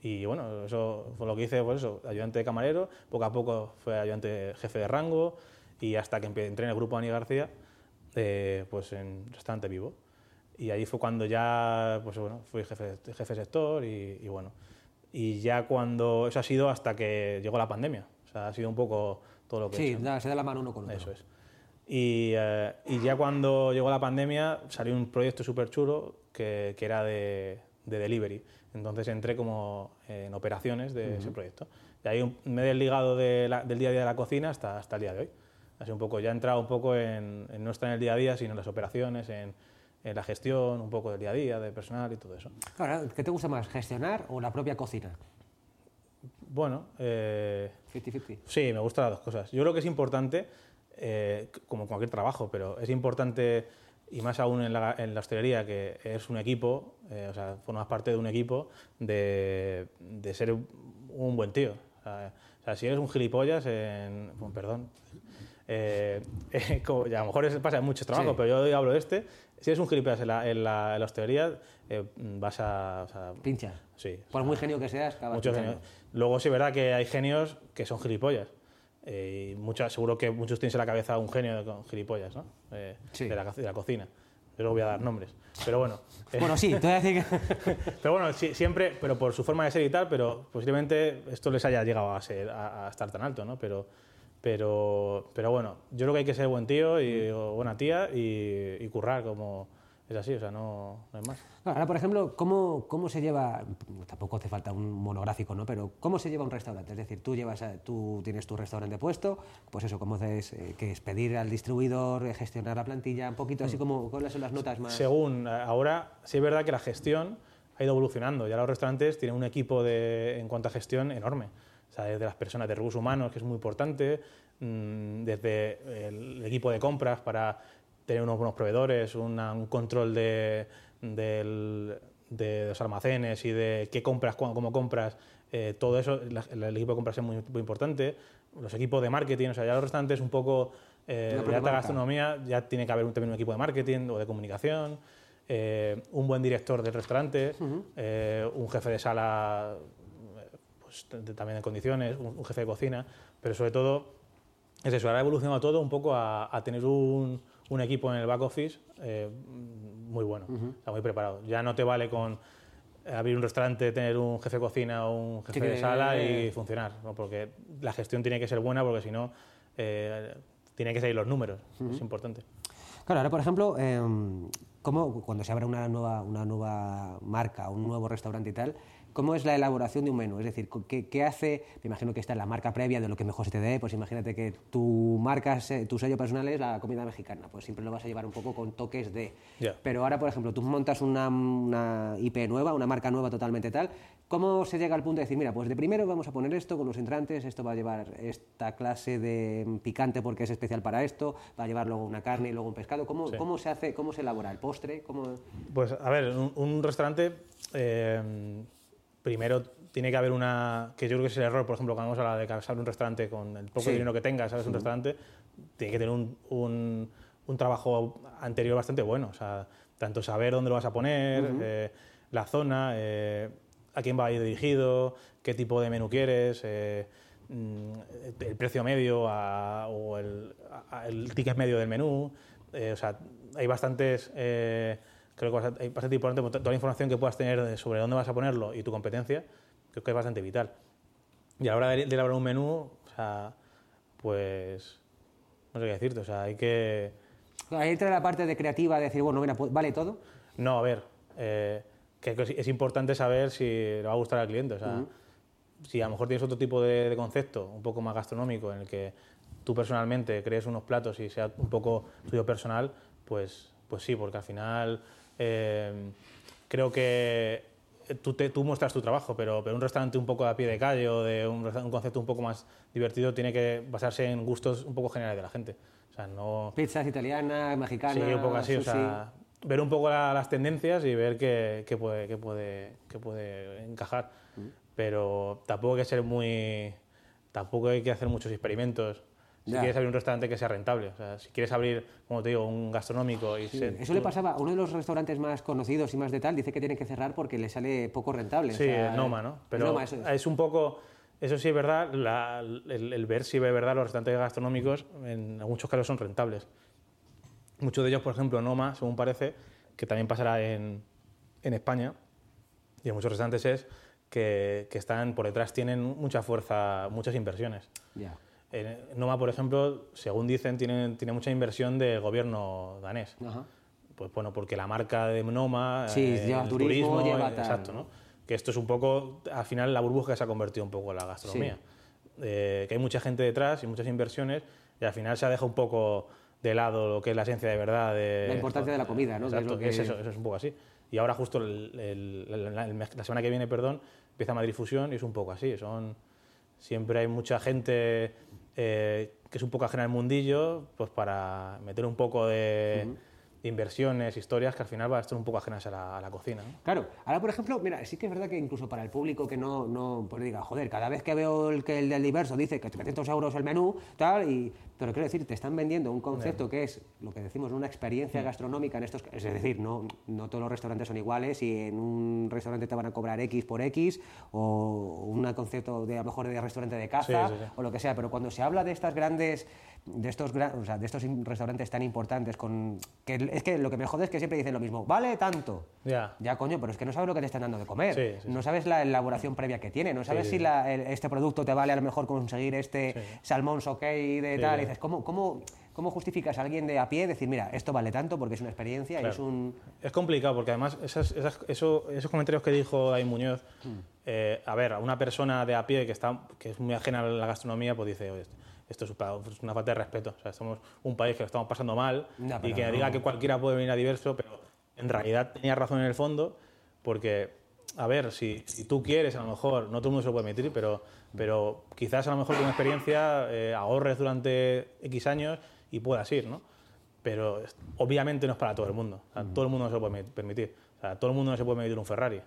Y bueno, eso fue lo que hice, pues eso, ayudante de camarero, poco a poco fue ayudante jefe de rango y hasta que entré en el grupo Ani García, eh, pues en restaurante vivo. Y ahí fue cuando ya, pues bueno, fui jefe, jefe sector y, y bueno. Y ya cuando, eso ha sido hasta que llegó la pandemia. O sea, ha sido un poco todo lo que he Sí, hecho. da- se da la mano uno con otro. Eso es. Y, eh, y ya cuando llegó la pandemia salió un proyecto súper chulo que, que era de, de delivery. Entonces entré como en operaciones de ese proyecto. Y ahí me he desligado de la- del día a día de la cocina hasta, hasta el día de hoy. Así un poco, ya he entrado un poco en, en no estar en el día a día, sino en las operaciones, en, en la gestión, un poco del día a día, de personal y todo eso. Ahora, ¿qué te gusta más, gestionar o la propia cocina? Bueno, eh, 50-50. Sí, me gustan las dos cosas. Yo creo que es importante, eh, como cualquier trabajo, pero es importante, y más aún en la, en la hostelería, que es un equipo, eh, o sea, formas parte de un equipo, de, de ser un buen tío. O sea, o sea, si eres un gilipollas, en, bueno, perdón, eh, eh, como- y a lo mejor es- pasa en muchos trabajos, Sí. pero yo hablo de este, si eres un gilipollas en la, en la- en la hostelería, eh, vas a... o sea, Pinchas. sí, Por muy genio que seas, Muchos genios. Luego sí es verdad que hay genios que son gilipollas. Eh, y muchas, seguro que muchos tienen en la cabeza un genio con gilipollas, ¿no? Eh, Sí. de, la, de la cocina. Yo no voy a dar nombres. Pero bueno. eh, Bueno, sí, te voy a decir que... pero bueno, sí- siempre, pero por su forma de ser y tal, pero posiblemente esto les haya llegado a, ser, a, a estar tan alto, ¿no? Pero, pero, pero bueno, yo creo que hay que ser buen tío y o buena tía y, y currar como es así, o sea, no, no hay más. Ahora, por ejemplo, ¿cómo, ¿cómo se lleva, tampoco hace falta un monográfico, ¿no? Pero ¿cómo se lleva un restaurante? Es decir, tú, llevas tú tienes tu restaurante puesto, pues eso, ¿cómo haces? Eh, que es pedir al distribuidor, eh, gestionar la plantilla, un poquito así mm. como, ¿cuáles son las notas más? Según, ahora sí es verdad que la gestión ha ido evolucionando, ya los restaurantes tienen un equipo de, en cuanto a gestión enorme. Sea, desde las personas de recursos humanos, que es muy importante, mm, desde el equipo de compras para tener unos buenos proveedores, un control de, los almacenes y de qué compras, cómo compras, eh, todo eso, el, equipo de compras es muy, importante. Los equipos de marketing, o sea, ya los restaurantes un poco eh, alta gastronomía, ya tiene que haber un, también un equipo de marketing o de comunicación, eh, un buen director del restaurante, eh, un jefe de sala pues, también en condiciones, un, jefe de cocina, pero sobre todo es eso, ahora ha evolucionado todo un poco a tener un un equipo en el back office eh, muy bueno, está muy preparado. Ya no te vale con abrir un restaurante, tener un jefe de cocina o un jefe de sala y funcionar, porque la gestión tiene que ser buena, porque si no, eh, tiene que seguir los números, es importante. Claro, ahora por ejemplo, eh, ¿cómo, cuando se abre una nueva, una nueva marca, un nuevo restaurante y tal, ¿Cómo es la elaboración de un menú? Es decir, ¿qué, hace? Me imagino que está en la marca previa de lo que mejor se te dé. Pues imagínate que tu marca, tu sello personal es la comida mexicana. Pues siempre lo vas a llevar un poco con toques de. Pero ahora, por ejemplo, tú montas una, IP nueva, una marca nueva totalmente tal. ¿Cómo se llega al punto de decir, mira, pues de primero vamos a poner esto con los entrantes, esto va a llevar esta clase de picante porque es especial para esto, va a llevar luego una carne y luego un pescado? ¿Cómo, ¿cómo se hace, cómo se elabora el postre? ¿Cómo... Pues a ver, un, restaurante. Eh, primero tiene que haber una, que yo creo que es el error, por ejemplo, cuando vamos a hablar de casar un restaurante con el poco dinero que tengas, sabes, un restaurante, tiene que tener un, un, trabajo anterior bastante bueno, o sea, tanto saber dónde lo vas a poner, eh, la zona, eh, a quién va a ir dirigido, qué tipo de menú quieres, eh, mm, el precio medio o el, el, ticket medio del menú, o sea, hay bastantes creo que es bastante importante toda la información que puedas tener sobre dónde vas a ponerlo y tu competencia, creo que es bastante vital. Y a la hora de, elaborar un menú, o sea, pues no sé qué decirte, o sea, hay que... Ahí entra la parte de creativa, de decir, bueno, mira, pues, ¿vale todo? No, a ver, eh, que es importante saber si le va a gustar al cliente, o sea, si a lo mejor tienes otro tipo de, de, concepto, un poco más gastronómico, en el que tú personalmente crees unos platos y sea un poco tuyo personal, pues, pues sí, porque al final eh, creo que tú, tú, muestras tu trabajo, pero, pero, un restaurante un poco a pie de calle o de un, concepto un poco más divertido tiene que basarse en gustos un poco generales de la gente. O sea, no... Pizzas italianas, mexicanas. Sí, un poco así. O sea, ver un poco las tendencias y ver qué, qué, puede, qué, puede, qué puede encajar. Mm. Pero tampoco hay que ser muy. Tampoco hay que hacer muchos experimentos si quieres abrir un restaurante que sea rentable. O sea, si quieres abrir, como te digo, un gastronómico y Eso le pasaba a uno de los restaurantes más conocidos y más de tal, dice que tiene que cerrar porque le sale poco rentable. Sí, Noma, ¿no? Pero es. un poco... Eso sí es verdad, el, ver si es verdad los restaurantes gastronómicos en muchos casos son rentables. Muchos de ellos, por ejemplo, Noma, según parece, que también pasará en, en España, y en muchos restaurantes es que, que, están por detrás tienen mucha fuerza, muchas inversiones. Ya. Noma, por ejemplo, según dicen, tiene, tiene mucha inversión del gobierno danés. Pues bueno, porque la marca de Noma, sí, eh, lleva turismo, lleva exacto, ¿no? Que esto es un poco, al final, la burbuja que se ha convertido un poco en la gastronomía. Eh, que hay mucha gente detrás y muchas inversiones y al final se ha dejado un poco de lado lo que es la esencia de verdad. De, la importancia de la comida, ¿no? Exacto, es, eso, eso, es un poco así. Y ahora justo la semana que viene, perdón, empieza Madrid Fusión y es un poco así. Son, siempre hay mucha gente eh, que es un poco ajena al mundillo, pues para meter un poco de, inversiones, historias que al final van a estar un poco ajenas a la, cocina. Claro, ahora por ejemplo, mira, sí que es verdad que incluso para el público que no, no pues diga, joder, cada vez que veo el que el del diverso dice que 300 euros el menú, tal, y, pero quiero decir, te están vendiendo un concepto que es lo que decimos, una experiencia gastronómica en estos, es decir, no, no todos los restaurantes son iguales y en un restaurante te van a cobrar X por X o un concepto de a lo mejor de restaurante de caza o lo que sea, pero cuando se habla de estas grandes de estos, o sea, de estos restaurantes tan importantes con que es que lo que me jode es que siempre dicen lo mismo, vale tanto. Ya. Ya, coño, pero es que no sabes lo que te están dando de comer. no sabes la elaboración previa que tiene, no sabes si este producto te vale a lo mejor conseguir este salmón soquei de tal. Y dices, ¿cómo, cómo, ¿Cómo justificas a alguien de a pie decir, mira, esto vale tanto porque es una experiencia y es un... Es complicado porque además esos, esos comentarios que dijo David Muñoz, mm. eh, a ver, a una persona de a pie que, está, que es muy ajena a la gastronomía, pues dice, esto es una falta de respeto. O sea, somos un país que lo estamos pasando mal y que diga que cualquiera puede venir a diverso, pero en realidad tenía razón en el fondo, porque, a ver, si, si tú quieres, a lo mejor, no todo el mundo se lo puede permitir, pero, pero quizás a lo mejor con experiencia eh, ahorres durante X años y puedas ir, ¿no? Pero obviamente no es para todo el mundo. Todo el mundo no se lo puede permitir. O sea, todo el mundo no se puede permitir un Ferrari.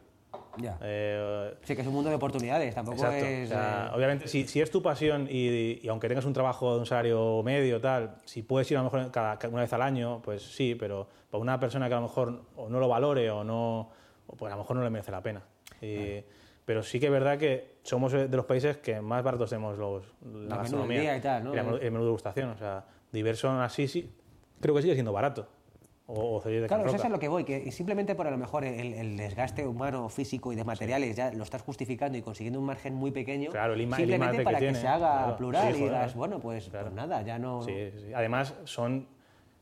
Ya. Eh, sí, que es un mundo de oportunidades, tampoco es... Eh, obviamente, si, si, es tu pasión y, aunque tengas un trabajo de un salario medio, tal, si puedes ir a lo mejor cada, una vez al año, pues sí, pero para una persona que a lo mejor o no lo valore o no, pues a lo mejor no le merece la pena. Pero sí que es verdad que somos de los países que más baratos tenemos los, la, gastronomía. Y tal, ¿no? el, menú de gustación, o sea, diverso así, sí, creo que sigue siendo barato claro, eso es a lo que voy, que simplemente por a lo mejor el, desgaste humano, físico y de materiales ya lo estás justificando y consiguiendo un margen muy pequeño, claro, el simplemente para que, se haga plural y digas, bueno, pues, pues, nada, ya no... Sí, Además, son,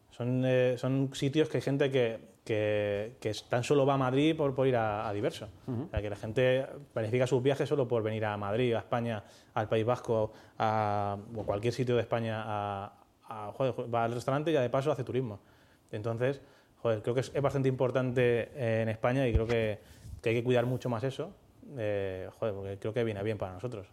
son, eh, son sitios que hay gente que, que, que, tan solo va a Madrid por, por ir a, diverso. o sea, que la gente planifica sus viajes solo por venir a Madrid, a España, al País Vasco, a, o cualquier sitio de España, a, a va al restaurante y ya de paso hace turismo. Entonces, joder, creo que es, bastante importante eh, en España y creo que, hay que cuidar mucho más eso, eh, joder, porque creo que viene bien para nosotros.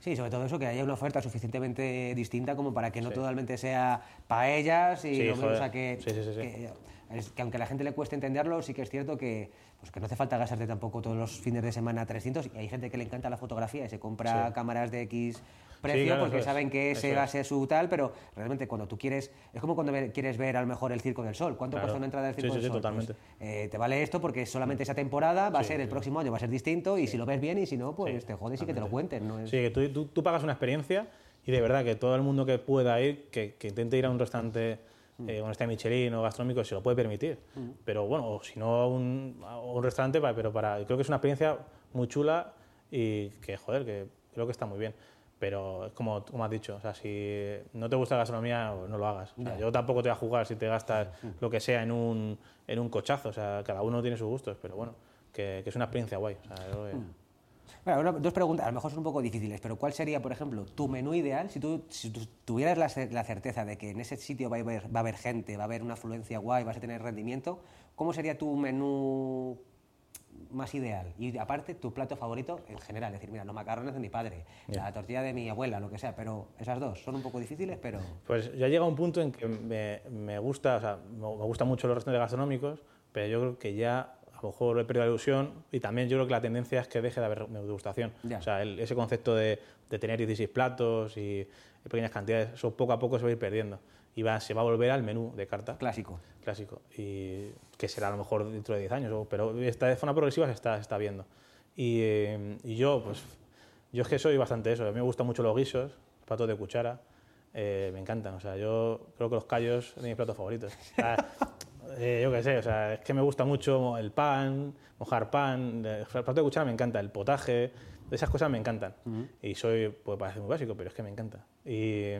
Sí, sobre todo eso, que haya una oferta suficientemente distinta como para que no totalmente sea paellas y no menos a que, que, aunque a la gente le cueste entenderlo, sí que es cierto que, pues que no hace falta gastarte tampoco todos los fines de semana 300 y hay gente que le encanta la fotografía y se compra cámaras de X precio porque saben que ese va a ser su tal, pero realmente cuando tú quieres, es como cuando quieres ver a lo mejor el Circo del Sol. ¿Cuánto cuesta una entrada del Circo del Sol? Totalmente. Pues, eh, te vale esto porque solamente esa temporada va a ser el próximo año, va a ser distinto y si lo ves bien y si no, pues te jodes y que te lo cuenten. ¿no? Sí, que tú, tú, pagas una experiencia y de verdad que todo el mundo que pueda ir, que, que intente ir a un restaurante mm. eh, un este Michelin o gastronómico se lo puede permitir. Mm. Pero bueno, si no un, un restaurante, pero para, creo que es una experiencia muy chula y que, joder, que creo que está muy bien pero es como, como has dicho, o sea, si no te gusta la gastronomía, pues no lo hagas. yo tampoco te voy a jugar si te gastas lo que sea en un, en un cochazo, o sea, cada uno tiene sus gustos, pero bueno, que, es una experiencia guay. Mm. Bueno, dos preguntas, a lo mejor son un poco difíciles, pero ¿cuál sería, por ejemplo, tu menú ideal si tú, si tuvieras la, la, certeza de que en ese sitio va a, haber, va a haber gente, va a haber una afluencia guay, vas a tener rendimiento? ¿Cómo sería tu menú más ideal. Y aparte, tu plato favorito en general. Es decir, mira, los macarrones de mi padre, la tortilla de mi abuela, lo que sea. Pero esas dos son un poco difíciles, pero... Pues ya llega un punto en que me, gusta, o sea, me, gustan mucho los restaurantes gastronómicos, pero yo creo que ya a lo mejor he perdido la ilusión y también yo creo que la tendencia es que deje de haber degustación. O sea, ese concepto de, de, tener 16 platos y pequeñas cantidades, eso poco a poco se va a ir perdiendo y va, se va a volver al menú de carta. Clásico. Clásico. Y que será a lo mejor dentro de 10 años, pero esta de forma progresiva se está, está viendo. Y, eh, y, yo, pues, yo es que soy bastante eso. A mí me gustan mucho los guisos, platos de cuchara. Eh, me encantan. O sea, yo creo que los callos son mis platos favoritos. Eh, yo qué sé, o sea, es que me gusta mucho el pan, mojar pan. El plato de cuchara me encanta, el potaje. Esas cosas me encantan. Y soy, pues parece muy básico, pero es que me encanta. Y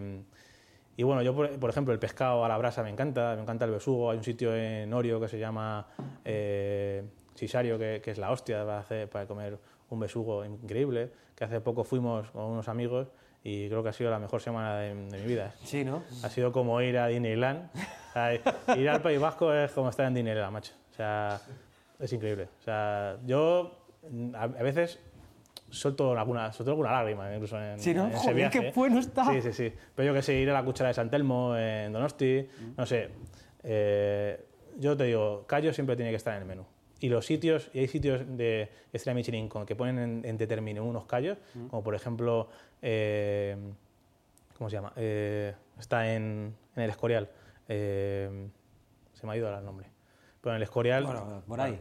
y bueno, yo, por, ejemplo, el pescado a la brasa me encanta, me encanta el besugo. Hay un sitio en Orio que se llama eh, Sisario, que, es la hostia para, hacer, para comer un besugo increíble, que hace poco fuimos con unos amigos y creo que ha sido la mejor semana de, mi vida. Sí, ¿no? Ha sido como ir a Disneyland. ir al País Vasco es como estar en Disneyland, macho. O sea, es increíble. O sea, yo a veces suelto alguna, suelto alguna lágrima incluso en, sí, ¿no? en ese viaje. qué bueno está. Sí, sí, sí. Pero yo que sé, ir a la cuchara de San Telmo en Donosti, mm. no sé. Eh, yo te digo, Callo siempre tiene que estar en el menú. Y los sitios, y hay sitios de estrella Michelin con, que ponen en, en determinado unos callos, mm. como por ejemplo, eh, ¿cómo se llama? Eh, está en, en, el Escorial. se me ha ido ahora el nombre. Pero en el Escorial. Bueno, por ahí.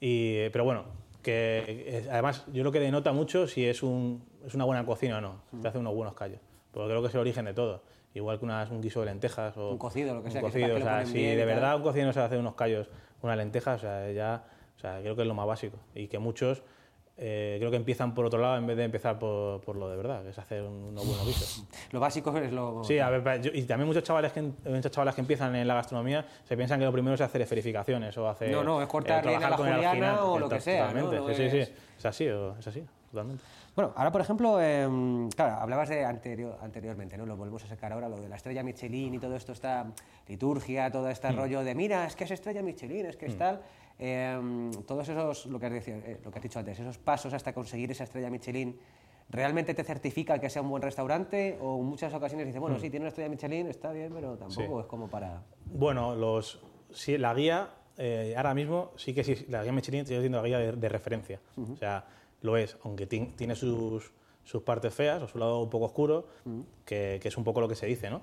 Y, pero bueno, que además yo lo que denota mucho si es, un, es una buena cocina o no, te hace unos buenos callos, porque creo que es el origen de todo. igual que unas, un guiso de lentejas o un cocido, lo que sea. Un cocido, o sea, si de verdad un cocido no sabe hacer unos callos, una lenteja, o sea, ya, o sea, creo que es lo más básico y que muchos eh, creo que empiezan por otro lado en vez de empezar por, por lo de verdad, que es hacer unos buenos guisos. lo básico es lo... Sí, a ver, y también muchos chavales, que, muchos chavales que empiezan en la gastronomía se piensan que lo primero es hacer esferificaciones o hacer... No, no, es cortar eh, la juliana o lo que sea. Totalmente, sí, sí, sí, es así, es así, totalmente. Bueno, ahora por ejemplo, em, claro, hablabas de anterior, anteriormente, ¿no? Lo volvemos a sacar ahora, lo de la estrella Michelin y todo esto, esta liturgia, todo este mm. rollo de, mira, es que es estrella Michelin, es que es mm. tal. Em, todos esos, lo que, has dicho, eh, lo que has dicho antes, esos pasos hasta conseguir esa estrella Michelin, ¿realmente te certifica que sea un buen restaurante? O en muchas ocasiones dices, bueno, mm. sí, tiene una estrella Michelin, está bien, pero tampoco es como para... Bueno, los, sí, la guía, eh, ahora mismo sí que sí, la guía Michelin sigue siendo la guía de, referencia. O sea, lo es, aunque tiene sus, sus, partes feas o su lado un poco oscuro, que, que, es un poco lo que se dice, ¿no?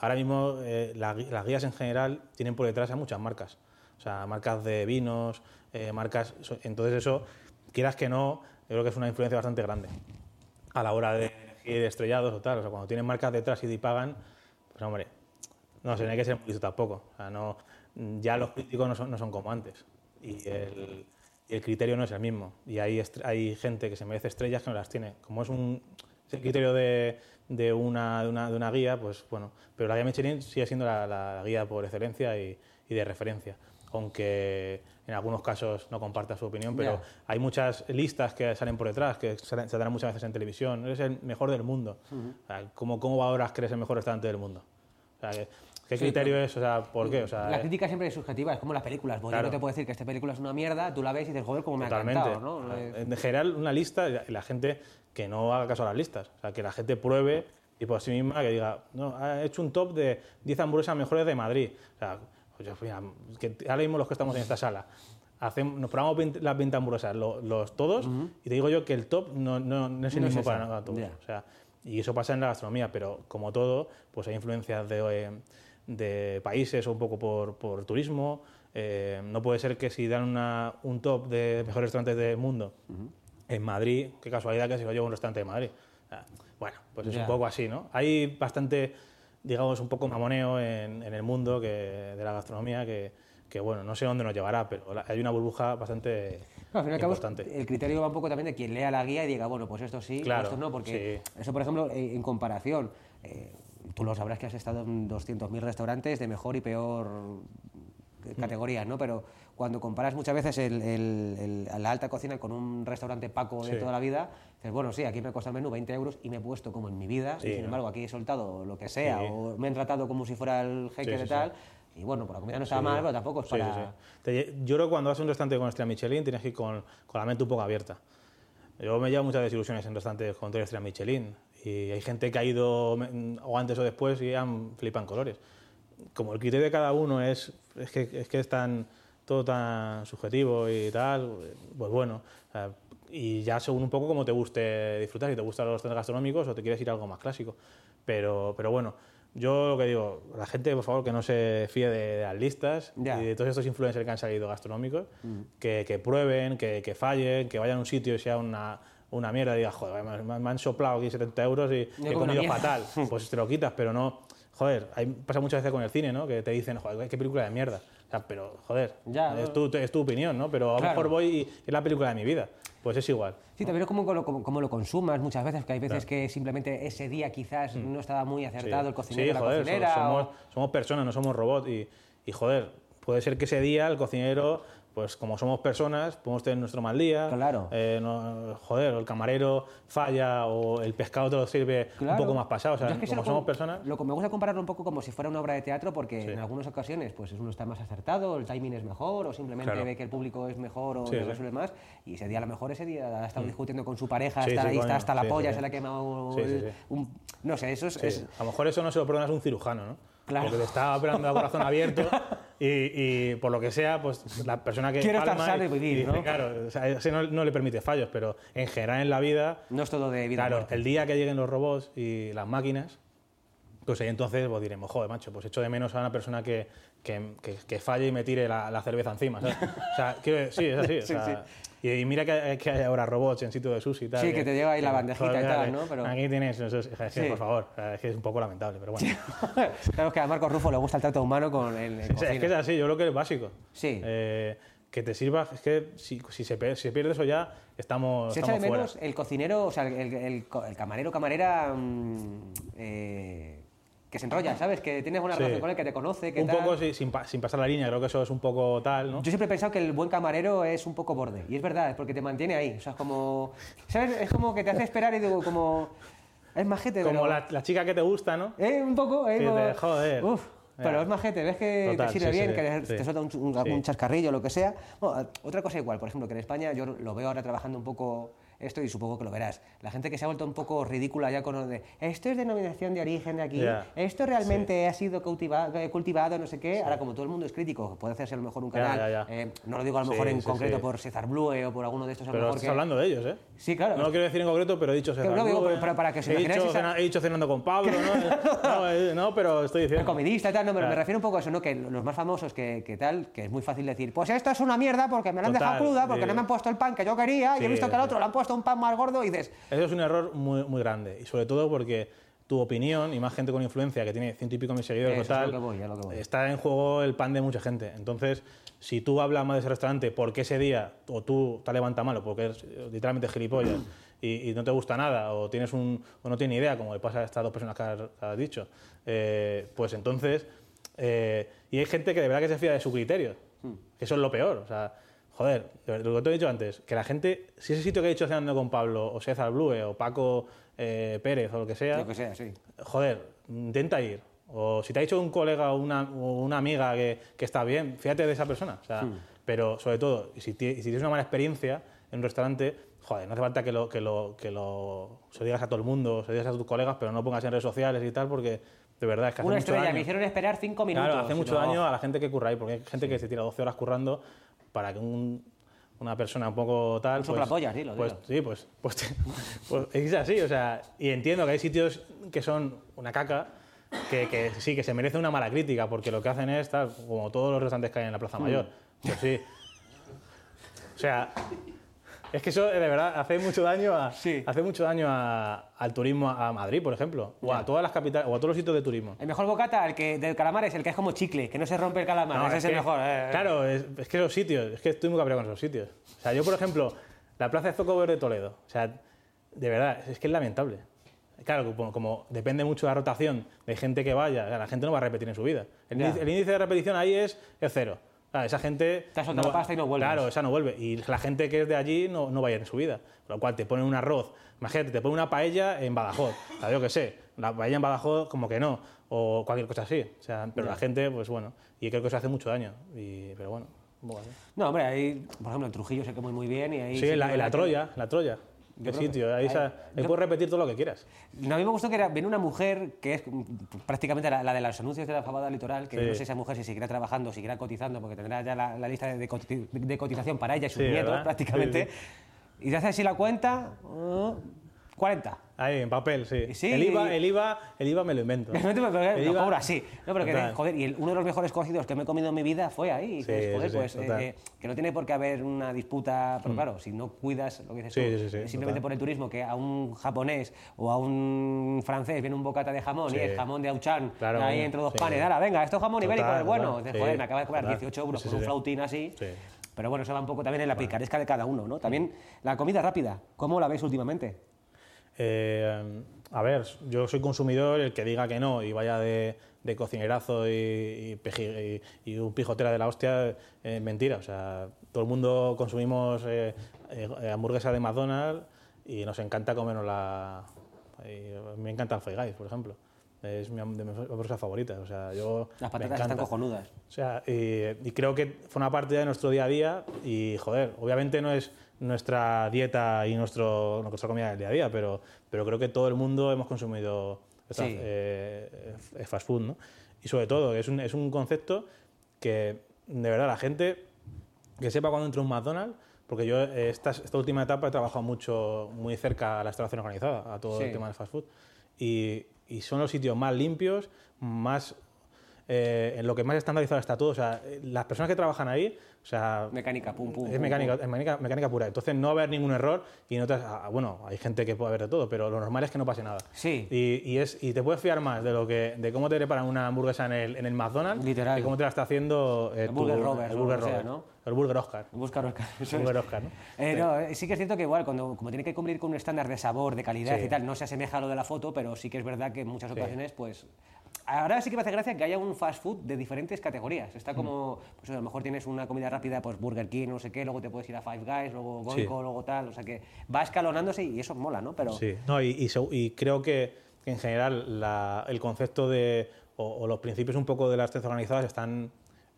Ahora mismo eh, las guías en general tienen por detrás a muchas marcas. O sea, marcas de vinos, eh, marcas... Entonces eso, quieras que no, yo creo que es una influencia bastante grande a la hora de elegir estrellados o tal. O sea, cuando tienen marcas detrás y pagan, pues hombre, no no hay que ser muy tampoco. O sea, no, ya los críticos no son, no son como antes. Y el, criterio no es el mismo. Y hay, hay gente que se merece estrellas que no las tiene. Como es un el criterio de, de, una, de, una, de, una, guía, pues bueno. Pero la guía Michelin sigue siendo la, la guía por excelencia y, y de referencia aunque en algunos casos no comparta su opinión, pero hay muchas listas que salen por detrás, que se dan muchas veces en televisión. Eres el mejor del mundo. ¿cómo, ¿Cómo valoras que eres el mejor restaurante del mundo? ¿Qué criterio es? O sea, ¿por qué? O sea, la crítica siempre es subjetiva, es como las películas. Yo no te puedo decir que esta película es una mierda, tú la ves y dices, joder, cómo me ha encantado. ¿no? En general, una lista, la gente que no haga caso a las listas. O sea, que la gente pruebe y por sí misma que diga, no, ha hecho un top de 10 hamburguesas mejores de Madrid. O sea, pues que ahora mismo los que estamos en esta sala, hacemos, nos probamos las 20 hamburguesas, los, todos, y te digo yo que el top no, no, es el mismo para nada todos. O sea, y eso pasa en la gastronomía, pero como todo, pues hay influencias de, eh, de países o un poco por, por turismo. Eh, no puede ser que si dan una, un top de mejores restaurantes del mundo en Madrid, qué casualidad que se lo lleva un restaurante de Madrid. bueno, pues es un poco así, ¿no? Hay bastante digamos, un poco mamoneo en, en el mundo que, de la gastronomía que, que, bueno, no sé dónde nos llevará, pero hay una burbuja bastante al final importante. el criterio va un poco también de quien lea la guía y diga, bueno, pues esto sí, esto no, porque eso, por ejemplo, en comparación, eh, tú lo sabrás que has estado en 200.000 restaurantes de mejor y peor. Categorías, ¿no? Pero cuando comparas muchas veces el, la alta cocina con un restaurante Paco de toda la vida, dices, bueno, sí, aquí me cuesta el menú 20 euros y me he puesto como en mi vida, y sin embargo aquí he soltado lo que sea, o me han tratado como si fuera el jeque de tal, y bueno, por la comida no estaba mal, pero tampoco es para... Yo creo que cuando vas a un restaurante con estrella Michelin tienes que ir con, con la mente un poco abierta. Yo me llevo muchas desilusiones en restaurantes con tres estrellas Michelin y hay gente que ha ido o antes o después y han flipan colores. Como el criterio de cada uno es, es, que, es que es tan todo tan subjetivo y tal, pues bueno, y ya según un poco como te guste disfrutar, si te gustan los restaurantes gastronómicos o te quieres ir a algo más clásico. Pero, pero bueno, yo lo que digo, la gente, por favor, que no se fíe de, las listas y de todos estos influencers que han salido gastronómicos, mm. que, que, prueben, que, que, fallen, que vayan a un sitio y sea una, una mierda y digas, joder, me, han soplado aquí 70 euros y he comido fatal. Pues te lo quitas, pero no. Joder, hay, pasa muchas veces con el cine, ¿no? Que te dicen, joder, qué película de mierda pero, joder, es, tu, es, tu, opinión, ¿no? Pero a lo mejor voy y es la película de mi vida. Pues es igual. Sí, también es como, lo, lo consumas muchas veces, que hay veces que simplemente ese día quizás mm. no estaba muy acertado el cocinero sí, la joder, cocinera. Somos, somos, personas, no somos robots. Y, y, joder, puede ser que ese día el cocinero pues como somos personas, podemos tener nuestro mal día. Claro. Eh, joder, el camarero falla o el pescado te lo sirve un poco más pasado. O sea, como somos personas. Lo que me gusta compararlo un poco como si fuera una obra de teatro, porque en algunas ocasiones pues uno está más acertado, el timing es mejor, o simplemente ve que el público es mejor o resuelve más. Y ese día, a lo mejor, ese día ha estado mm. discutiendo con su pareja, está ahí, está hasta la polla, se le ha quemado. un, no sé, eso es, A lo mejor eso no se lo perdonas a un cirujano, ¿no? Claro. Porque le está operando a corazón abierto y, por lo que sea, pues la persona que Quiero estar sano y vivir, ¿no? Claro, o sea, ese no, no, le permite fallos, pero en general en la vida... No es todo de vida Claro, el día que lleguen los robots y las máquinas, Pues ahí entonces pues, diremos, joder, macho, pues echo de menos a una persona que, que, que, que falle y me tire la, la cerveza encima. ¿sabes? o sea, quiero- sí, es así. o Sí, sea, sí. Y, y mira que, que hay ahora robots en sitio de sushi y tal. Sí, que te lleva ahí la bandejita y tal, ¿no? Pero- Aquí tienes, es que, Sí. por favor, es que es un poco lamentable, pero bueno. claro que a Marcos Rufo le gusta el trato humano con el, es que es así, yo creo que es básico. Sí. Eh, que te sirva, es que si, si, se, pe- si se pierde eso ya, estamos, Se echa de fuera. menos el cocinero, o sea, el, el camarero camarera mm, eh, que se enrolla, ¿sabes? Que tienes buena Sí. relación con él, que te conoce, que Un tal. poco sí, sin, pa- sin pasar la línea, creo que eso es un poco tal, ¿no? Yo siempre he pensado que el buen camarero es un poco borde. Y es verdad, es porque te mantiene ahí. O sea, es como. ¿Sabes? Es como que te hace esperar y digo, como. Es majete, Como pero. la, la chica que te gusta, ¿no? Eh, un poco, eh, como- te- joder. Uf, pero es majete, ves que Total, te sirve sí, bien, sí, que sí. te suelta un, un- Sí. chascarrillo, lo que sea. Bueno, otra cosa igual, por ejemplo, que en España yo lo veo ahora trabajando un poco esto y supongo que lo verás. La gente que se ha vuelto un poco ridícula ya con lo de esto es denominación de origen de aquí, esto realmente ha sido cultiva- eh, cultivado, no sé qué. Ahora, como todo el mundo es crítico, puede hacerse a lo mejor un canal, eh, no lo digo a lo Sí, mejor en concreto por César Blue o por alguno de estos, a lo Pero mejor estás que- hablando de ellos, ¿eh? Sí, claro. No lo quiero decir en concreto, pero he dicho César no, digo, Blue, ¿eh? pero para que os he dicho, cena- he dicho cenando con Pablo, ¿no? no, eh, no, pero estoy El diciendo. comidista y tal, no, pero me refiero un poco a eso, ¿no? Que los más famosos que, que tal, que es muy fácil decir, pues esto es una mierda porque me la han Total, dejado cruda, porque no me han puesto el pan que yo quería, y he visto que al otro le han puesto un pan más gordo y dices, Eso es un error muy, muy grande. Y sobre todo porque tu opinión, y más gente con influencia que tiene ciento y pico mil seguidores Eso o es tal, lo que voy, a lo que voy. está en juego el pan de mucha gente. Entonces, si tú hablas mal de ese restaurante porque ese día o tú te levantas mal o porque eres eh, literalmente gilipollas y, y no te gusta nada o tienes un o no tienes idea, como le pasa a estas dos personas que has, que has dicho, eh, pues entonces eh, y hay gente que de verdad que se fía de su criterio, Hmm. que eso es lo peor. O sea, joder, lo que te he dicho antes, que la gente, si ese sitio que he dicho cenando con Pablo o César Blue o Paco eh, Pérez o lo que sea, lo que sea, sí. joder, intenta ir. O si te ha dicho un colega o una, o una amiga que, que está bien, fíjate de esa persona. O sea, Pero sobre todo, si, si tienes una mala experiencia en un restaurante, joder, no hace falta que lo, que lo, que lo se lo digas a todo el mundo, se lo digas a tus colegas, pero no lo pongas en redes sociales y tal, porque de verdad es que hace Una mucho estrella, daño. me hicieron esperar cinco minutos. Claro, hace mucho No. daño a la gente que curra ahí, porque hay gente que se tira 12 horas currando para que un- una persona un poco tal. Un soplapollas, dilo, pues, dilo. Sí, pues, pues, pues es así, o sea, y entiendo que hay sitios que son una caca, que, que sí, que se merece una mala crítica, porque lo que hacen es tal, como todos los restaurantes que hay en la Plaza Mayor. Pues sí. O sea, es que eso de verdad hace mucho daño a, Sí. hace mucho daño a- al turismo a Madrid, por ejemplo, o a todas las capitales, o a todos los sitios de turismo. El mejor bocata el que, del calamar es el que es como chicle, que no se rompe el calamar. No, Ese es, el que- mejor. eh. Claro, es, es que los sitios, es que estoy muy cabreado con esos sitios. O sea, yo, por ejemplo, la plaza de Zocover de Toledo, o sea, de verdad, es que es lamentable. Claro, como, como depende mucho de la rotación de gente que vaya, la gente no va a repetir en su vida. El, índice, el índice de repetición ahí es, es cero. Claro, esa gente... Te has soltado la pasta y no vuelves. Claro, esa no vuelve. Y la gente que es de allí no, no va a ir en su vida. Con lo cual te ponen un arroz, imagínate, te ponen una paella en Badajoz. O sea, yo qué sé, la paella en Badajoz como que no, o cualquier cosa así. O sea, pero la gente, pues bueno, y creo que eso hace mucho daño. Y, pero bueno. No, hombre, ahí, por ejemplo, en Trujillo se come muy bien y ahí... Sí, en la, la que- Troya, la Troya. Qué que- sitio, ahí, ahí- sa- ahí yo- puedes repetir todo lo que quieras. No, a mí me gustó que era, viene una mujer que es prácticamente la, la de los anuncios de la fabada litoral, que Sí. no sé esa mujer si seguirá trabajando, seguirá cotizando, porque tendrá ya la, la lista de, de cotización para ella y sus Sí, nietos ¿verdad? prácticamente. Sí, Y te hace así la cuenta, uh, 40. Ahí, en papel, sí. Sí. El, IVA, el, IVA, el IVA me lo invento. El lo IVA- cobro así. No, pero que, joder, y el- uno de los mejores cocidos que me he comido en mi vida fue ahí. Sí, que joder, sí, pues, eh, que no tiene por qué haber una disputa, pero claro, si no cuidas lo que dices tú, simplemente total. por el turismo, que a un japonés o a un francés viene un bocata de jamón y es jamón de Auchan, Claro, ahí entre dos panes, ahora, venga, esto es jamón Total, ibérico, es bueno. total, joder, me acaba de cobrar total. 18 euros por un flautín así. Sí. Pero bueno, eso va un poco también en la picaresca de cada uno, ¿no? También la comida rápida, ¿cómo la veis últimamente? Eh, a ver, yo soy consumidor, el que diga que no y vaya de, de cocinerazo y, y y- un pijotera de la hostia, eh, mentira. O sea, todo el mundo consumimos eh, eh, hamburguesa de McDonald's y nos encanta comernos la... me encanta el Five Guys, por ejemplo. Es mi, de mis hamburguesas favoritas. O sea, yo Las patatas están cojonudas. O sea, y, y creo que forma parte de nuestro día a día y, joder, obviamente no es nuestra dieta y nuestro, nuestra comida del día a día, pero, pero creo que todo el mundo hemos consumido esta- Sí. eh, eh, fast food, ¿no? Y sobre todo, es un, es un concepto que, de verdad, la gente que sepa cuando entra un McDonald's, porque yo esta, esta última etapa he trabajado mucho, muy cerca a la instalación organizada, a todo Sí. el tema del fast food, y, y son los sitios más limpios, más eh, en lo que más estandarizado está todo. O sea, las personas que trabajan ahí, o sea, mecánica, pum, pum. Es mecánica, pum. mecánica, mecánica pura. Entonces no va a haber ningún error y no te, ah, bueno, hay gente que puede haber de todo, pero lo normal es que no pase nada. Sí. Y, y es, y te puedes fiar más de lo que de cómo te preparan una hamburguesa en el, en el McDonald's Literal. que cómo te la está haciendo eh, El tu- Burger Robert, el Burger sea, Robert, ¿no? el Burger Oscar. Buscar Oscar. eso El. Burger Oscar, ¿no? Eh, no, eh, sí que es cierto que igual, cuando, como tiene que cumplir con un estándar de sabor, de calidad Sí. y tal, no se asemeja a lo de la foto, pero sí que es verdad que en muchas Sí. ocasiones, pues... Ahora sí que me hace gracia que haya un fast food de diferentes categorías. Está como, Mm. pues a lo mejor tienes una comida rápida, pues Burger King, no sé qué, luego te puedes ir a Five Guys, luego Sí. Goico, luego tal, o sea que va escalonándose y eso mola, ¿no? Pero Sí, no, y, y y creo que, que en general la- el concepto de, o, o los principios un poco de las TEC organizadas están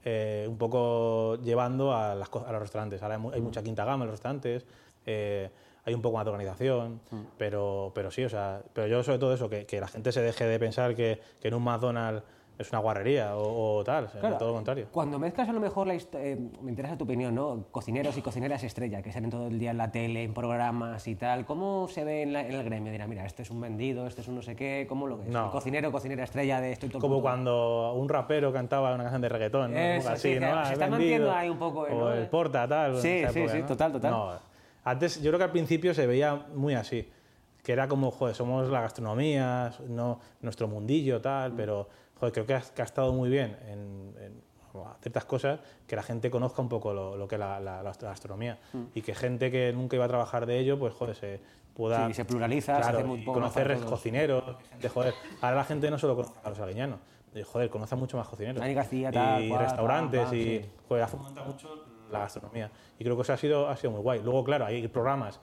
eh, un poco llevando a, las a los restaurantes. Ahora hay, hay mucha quinta gama en los restaurantes, eh, hay un poco más de organización, pero, pero sí, o sea, pero yo sobre todo eso, que, que la gente se deje de pensar que, que en un McDonald's es una guarrería o, o tal, Claro, todo lo contrario. Cuando mezclas a lo mejor, la eh, me interesa tu opinión, ¿no? Cocineros y cocineras estrella, que salen todo el día en la tele, en programas y tal, ¿cómo se ve en, la- en el gremio? Dirá, mira, este es un vendido, este es un no sé qué, ¿cómo lo ves? No. El cocinero, cocinera estrella de esto y todo Como cuando un rapero cantaba una canción de reggaetón, ¿no? Eso, sí, así, ¿no? se Ah, está vendido, mantiendo ahí un poco, O ¿no? el porta, tal. Sí, sí, sí, total, total. Antes, yo creo que al principio se veía muy así, que era como, joder, somos la gastronomía, no, nuestro mundillo, tal, Mm. pero, joder, creo que ha, que ha estado muy bien en, en ciertas cosas que la gente conozca un poco lo, lo que es la, la- la gastronomía y que gente que nunca iba a trabajar de ello, pues, joder, se pueda... Sí, se pluraliza, se Claro, hace un y poco más conocer cocineros, de joder. Ahora la gente no solo conoce a los alguiñanos, y, joder, conoce a mucho más cocineros. Dani García, tal, y cual, restaurantes, y sí. joder, ha fomentado mucho la gastronomía. Y creo que eso ha sido, ha sido muy guay. Luego, claro, hay programas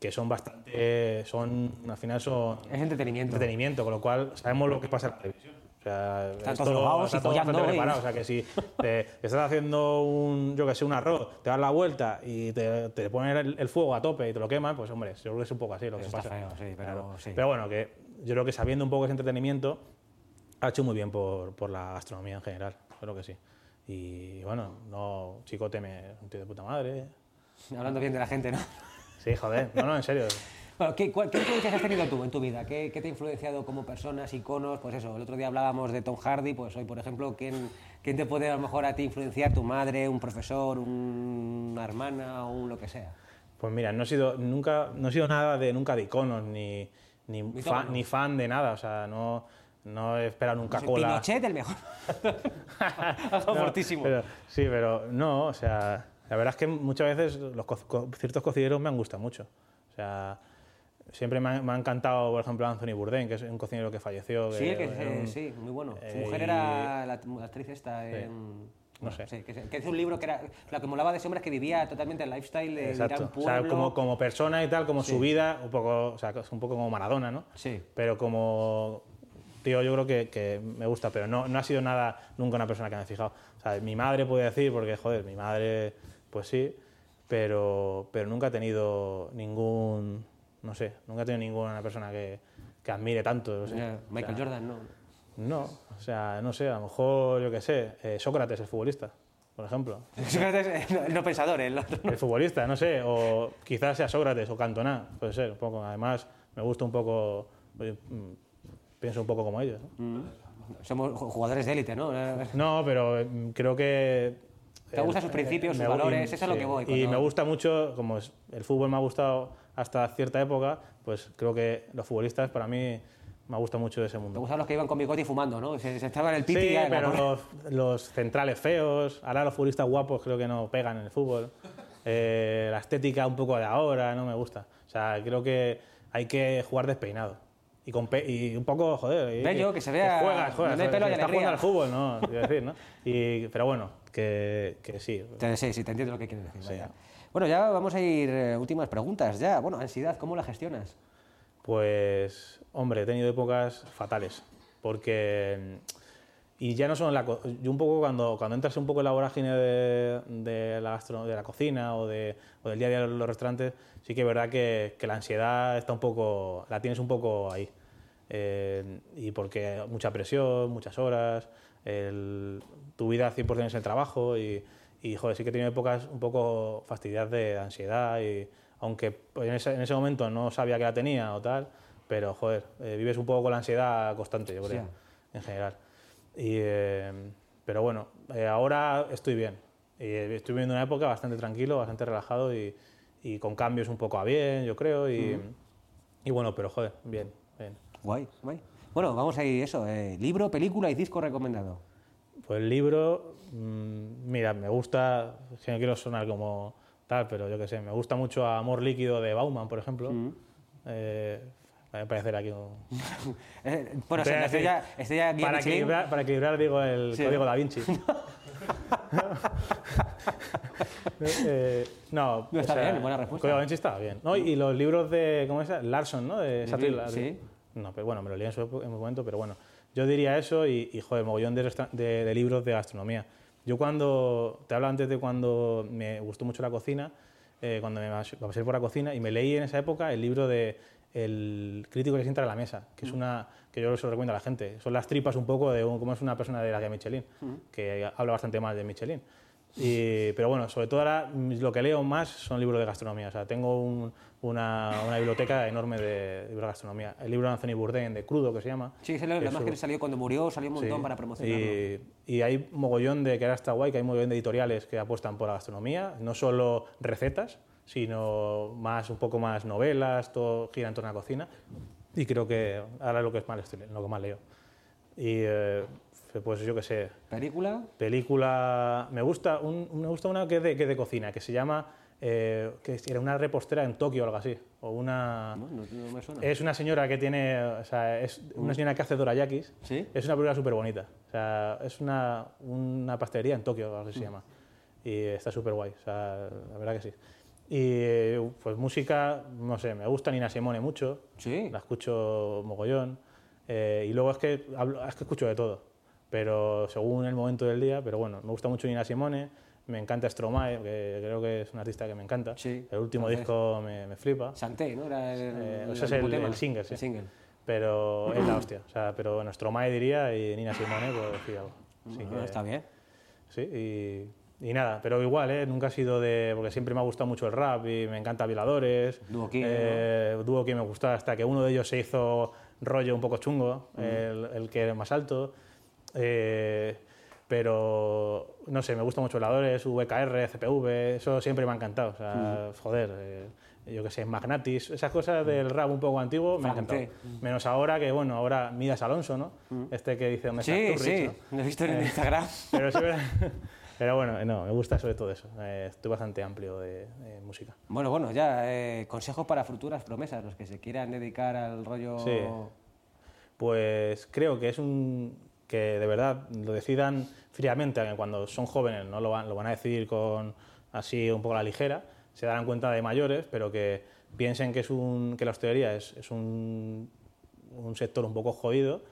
que son bastante, son, al final son Es entretenimiento. entretenimiento, con lo cual sabemos lo que pasa en la televisión. O sea, Están es todos todo- drogados está todo bastante y- preparado. O sea, que si te, estás haciendo un, yo que sé, un arroz, te das la vuelta y te, te ponen el, el fuego a tope y te lo queman, pues hombre, yo creo que es un poco así lo que Eso está pasa. feo, sí, pero sí. Pero bueno, que yo creo que sabiendo un poco ese entretenimiento, ha hecho muy bien por, por la gastronomía en general, creo que sí. Y bueno, no, Chicote me un tío de puta madre. Hablando bien de la gente, ¿no? Sí, joder, no, no, en serio. Bueno, ¿qué, cuál- qué influencias has tenido tú en tu vida? ¿Qué, qué te ha influenciado como personas, iconos? Pues eso, el otro día hablábamos de Tom Hardy, pues hoy, por ejemplo, ¿quién, quién te puede a lo mejor a ti influenciar? ¿Tu madre, un profesor, un- una hermana o un lo que sea? Pues mira, no he sido nunca, no he sido nada de nunca de iconos ni, ni, fan, ni fan de nada, o sea, no, no he esperado nunca Soy cola. Pinochet, el mejor. Algo No, fortísimo. pero- sí, pero no, o sea, la verdad es que muchas veces los co- co- ciertos cocineros me han gustado mucho. O sea, siempre me ha, me ha encantado, por ejemplo, Anthony Bourdain, que es un cocinero que falleció. Sí, que, eh, un- sí, muy bueno. Su eh, mujer y- era la, la actriz esta. en- No sé. sí, que, que hizo un libro que era. Lo que molaba de ese hombre es que vivía totalmente el lifestyle de ir a un Exacto. O pueblo. sea, como, como persona y tal, como su vida, un poco, o sea, es un poco como Maradona, ¿no? Sí. Pero como tío, yo creo que, que me gusta, pero no, no ha sido nada, nunca una persona que me he fijado. O sea, mi madre puede decir, porque, joder, mi madre, pues sí, pero, pero nunca he tenido ningún, no sé, nunca he tenido ninguna persona que, que admire tanto. no sé. Michael O sea, Jordan, no. No, o sea, no sé, a lo mejor, yo qué sé, eh, Sócrates, el futbolista, por ejemplo. Sócrates, el no pensador, el otro. El futbolista, no sé, o quizás sea Sócrates o Cantona, puede ser, un poco. Además, me gusta un poco, mm, pienso un poco como ellos. ¿no? Somos ju- jugadores de élite, ¿no? No, pero mm, creo que... Te gustan sus principios, sus me- valores, eso es a lo que voy, Y cuando- me gusta mucho, como es- el fútbol me ha gustado hasta cierta época, pues creo que los futbolistas para mí me gusta mucho ese mundo. gustan los que iban con bigote y fumando, ¿no? Se, se estaban en el Sí, piti y ya, pero la- los, los centrales feos, ahora los futbolistas guapos creo que no pegan en el fútbol. Eh, la estética un poco de ahora no me gusta. O sea, creo que hay que jugar despeinado. Y, con pe- y un poco, joder. Bello, que se vea juegas. donde hay pelo está jugando al fútbol, ¿no? Decir, ¿no? Y, pero bueno, que, que sí. Sí, sí, te entiendo lo que quieres decir. vaya. Bueno, ya vamos a ir, eh, últimas preguntas ya. Bueno, ansiedad, ¿cómo la gestionas? Pues, hombre, he tenido épocas fatales. Porque. Y ya no solo en la. Yo un poco cuando, cuando entras un poco en la vorágine de, de la, de la cocina o, de, o del día a día de los restaurantes, sí que es verdad que, que la ansiedad está un poco. La tienes un poco ahí. Eh, y porque mucha presión, muchas horas, el- tu vida 100% es el trabajo y, y, joder, sí que he tenido épocas un poco fastidiadas de ansiedad y aunque pues, en ese, en ese momento no sabía que la tenía o tal, pero joder, eh, vives un poco con la ansiedad constante, yo creo, en general. Y, eh, pero bueno, eh, ahora estoy bien. Y estoy viviendo una época bastante tranquilo, bastante relajado y, y con cambios un poco a bien, yo creo. Y, y bueno, pero joder, bien, bien. Guay, guay. Bueno, vamos a ir eso. libro, película y disco recomendado. Pues el libro, mm, mira, me gusta, si no quiero sonar como tal, pero yo qué sé, me gusta mucho Amor Líquido de Bauman, por ejemplo. Eh, a aquí un... eh, bueno, estoy ya, estoy ya para, equilibrar, para equilibrar, digo, el código da Vinci. eh, no, no, está bien, buena respuesta. El código da Vinci está bien. ¿no? Y los libros de, ¿cómo es? Larson, ¿no? De Satrill. Sí. No, pero bueno, me lo leí en su momento, pero bueno. Yo diría eso y, y joder, mogollón de, de, de libros de gastronomía. Yo cuando, te hablo antes de cuando me gustó mucho la cocina, eh, cuando me pasé por la cocina y me leí en esa época el libro de El crítico que sienta a la mesa, que es mm. una que yo se lo recomiendo a la gente. Son las tripas un poco de cómo es una persona de la que Michelin, mm. que habla bastante mal de Michelin. Y, pero bueno, sobre todo ahora lo que leo más son libros de gastronomía. O sea, tengo una, una, biblioteca enorme de libros de gastronomía. El libro de Anthony Bourdain, de Crudo, que se llama. Sí, es la más que salió cuando murió, salió un montón para promocionarlo. Y, y, hay mogollón de, que ahora está guay, que hay mogollón de editoriales que apuestan por la gastronomía, no solo recetas, sino más, un poco más novelas, todo gira en torno a la cocina. Y creo que ahora es lo que, es más, lo que más leo. Y eh, pues yo qué sé. ¿Película? Película. Me gusta, un, me gusta una que es de, que de cocina, que se llama. Eh, que era una repostera en Tokio o algo así. O una. No, no, me suena. Es una señora que tiene. O sea, es una mm. señora que hace dorayakis. ¿Sí? Es una película súper bonita. O sea, es una, una pastelería en Tokio, algo así se mm. llama. Y está súper guay. O sea, la verdad que sí. Y pues música, no sé, me gusta Nina Simone mucho. Sí. La escucho mogollón. Eh, y luego es que, hablo, es que escucho de todo pero según el momento del día, pero bueno, me gusta mucho Nina Simone, me encanta Stromae, que creo que es un artista que me encanta. Sí, el último disco me, me, flipa. Santé, ¿no? Era el, eh, es el, el, single, sí. El single. Pero es la hostia. O sea, pero bueno, Stromae diría y Nina Simone, pues sí, algo. Así que, está bien. Sí, y, y, nada, pero igual, ¿eh? Nunca ha sido de... Porque siempre me ha gustado mucho el rap y me encanta Violadores. Dúo King, eh, ¿no? Me gustaba hasta que uno de ellos se hizo rollo un poco chungo, mm. el, el que era más alto. Eh, pero no sé, me gusta mucho voladores, VKR, CPV, eso siempre me ha encantado. O sea, joder, eh, yo que sé, Magnatis, esas cosas del rap un poco antiguo me han encantado. Menos ahora que, bueno, ahora Midas Alonso, ¿no? Este que dice, ¿dónde sí, estás tú, Sí, lo he visto en eh, Instagram. Pero, pero, bueno, no, me gusta sobre todo eso. estoy bastante amplio de, de, música. Bueno, bueno, ya, consejos para futuras promesas, los que se quieran dedicar al rollo... Sí. Pues creo que es un, que de verdad lo decidan fríamente, cuando son jóvenes no lo van, lo van a decidir con así un poco a la ligera, se darán cuenta de mayores, pero que piensen que, es un, que la hostelería es, es un, un, sector un poco jodido,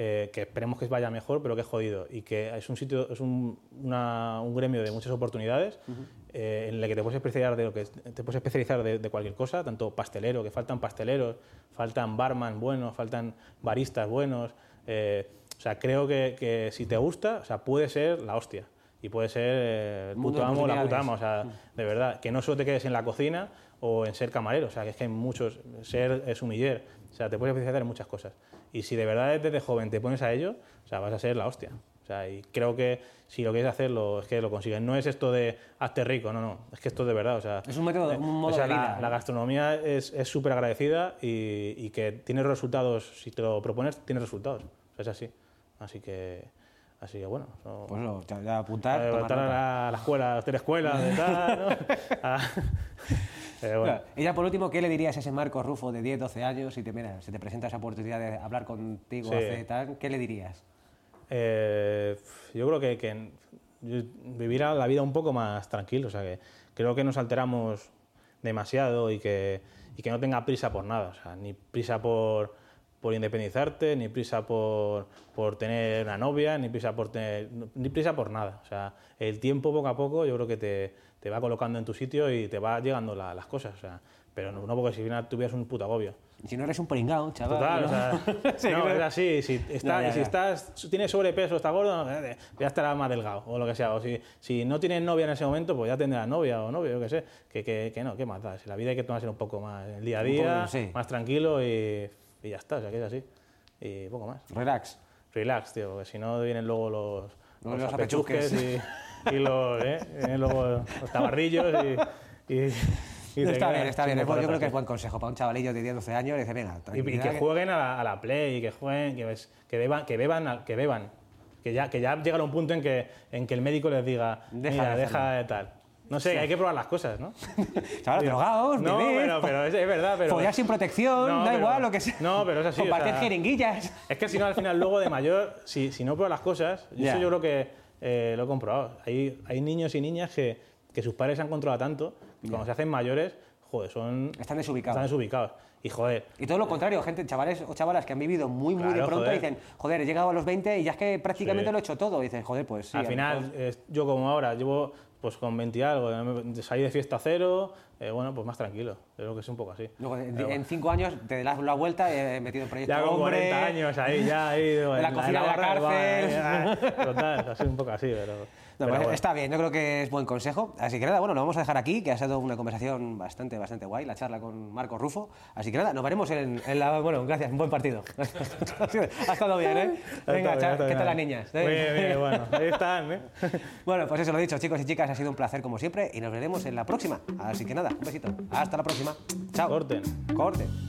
eh, que esperemos que vaya mejor, pero que es jodido, y que es un sitio, es un, una, un gremio de muchas oportunidades, uh -huh. eh, en el que te puedes especializar de lo que te puedes especializar de, de, cualquier cosa, tanto pastelero, que faltan pasteleros, faltan barman buenos, faltan baristas buenos. Eh, o sea, creo que, que, si te gusta, o sea, puede ser la hostia. Y puede ser eh, el puto amo la puta amo. O sea, de verdad, que no solo te quedes en la cocina o en ser camarero. O sea, que es que hay muchos. Ser es humiller. O sea, te puedes especializar en muchas cosas. Y si de verdad desde joven te pones a ello, o sea, vas a ser la hostia. O sea, y creo que si lo quieres hacerlo, es que lo consigues. No es esto de hazte rico, no, no. Es que esto de verdad, o sea... Es un método, un modo o sea, de vida. La, la gastronomía es súper agradecida y, y, que tiene resultados, si te lo propones, tienes resultados. O sea, es así. Así que, así que bueno. No, pues no, ya apuntar. Eh, apuntar a la, a la escuela, a hacer escuelas, de tal, ¿no? ah, bueno. Y ya por último, ¿qué le dirías a ese Marco Rufo de 10, 12 años si te, mira, si te presenta esa oportunidad de hablar contigo, sí. hace tal, ¿qué le dirías? Eh, yo creo que, que vivir la vida un poco más tranquilo, o sea que creo que nos alteramos demasiado y que, y que no tenga prisa por nada, o sea, ni prisa por por independizarte, ni prisa por, por, tener una novia, ni prisa por tener, ni prisa por nada. O sea, el tiempo poco a poco yo creo que te, te va colocando en tu sitio y te va llegando la, las cosas. O sea, pero no, no porque si al final tuvieras un puto agobio. Si no eres un pringao, chaval. Total, ¿no? o sea, sí, no, es así. Si, está, si estás, tienes sobrepeso, estás gordo, ya estarás más delgado o lo que sea. O si, si no tienes novia en ese momento, pues ya tendrás novia o novio, yo qué sé. Que, que, que no, qué más da. Si la vida hay que tomarse un poco más el día a día, poco, sí. más tranquilo y y ya está, o sea, que es así. Y poco más. Relax. Relax, tío, porque si no vienen luego los, los los apechusques y, y los, ¿eh? Vienen luego los tabarrillos y... y- está bien, está bien. yo creo que es buen consejo para un chavalillo de 10, 12 años. Dice, venga, Y, y que jueguen a la, a la play, y que jueguen, que, ves- que beban, que beban, que beban. Que ya, que ya un punto en que, en que el médico les diga, Deja mira, de deja de tal. No sé, hay que probar las cosas, ¿no? Chavales, drogados, No, bebés, pero, pero es, es verdad, pero... follar sin protección, No, da pero- igual lo que sea. No, pero es así. o Compartir sea, jeringuillas. Es que si no, al final, luego de mayor, si, si no pruebas las cosas, y Ya. eso yo creo que eh, lo he comprobado. Hay, hay niños y niñas que, que sus padres se han controlado tanto que cuando se hacen mayores, joder, son... Están desubicados. Están desubicados. Y joder, Y todo lo contrario, gente, chavales o chavalas que han vivido muy, muy de Claro, pronto joder. dicen, joder, he llegado a los 20 y ya es que prácticamente Sí. lo he hecho todo. Y dicen, joder, pues sí. al final, eh, yo como ahora, llevo pues con 20 y algo, eh, salí de fiesta cero, eh, bueno, pues más tranquilo. Creo que es un poco así. Luego, en, Pero en cinco años te das la vuelta, he metido en proyecto Ya con hombre, 40 años ahí, ya ahí. En la cocina de la cárcel. ya, Total, así un poco así, pero. No, pues bueno. Está bien, yo creo que es buen consejo. Así que nada, bueno, lo vamos a dejar aquí, que ha sido una conversación bastante, bastante guay, la charla con Marco Rufo. Así que nada, nos veremos en, en la... Bueno, gracias, un buen partido. ha estado bien, ¿eh? Venga, bien, ¿qué tal las niñas? Muy bien, bien, bueno, ahí están, ¿eh? Bueno, pues eso lo dicho, chicos y chicas, ha sido un placer como siempre y nos veremos en la próxima. Así que nada, un besito. Hasta la próxima. Chao. Corten. Corten.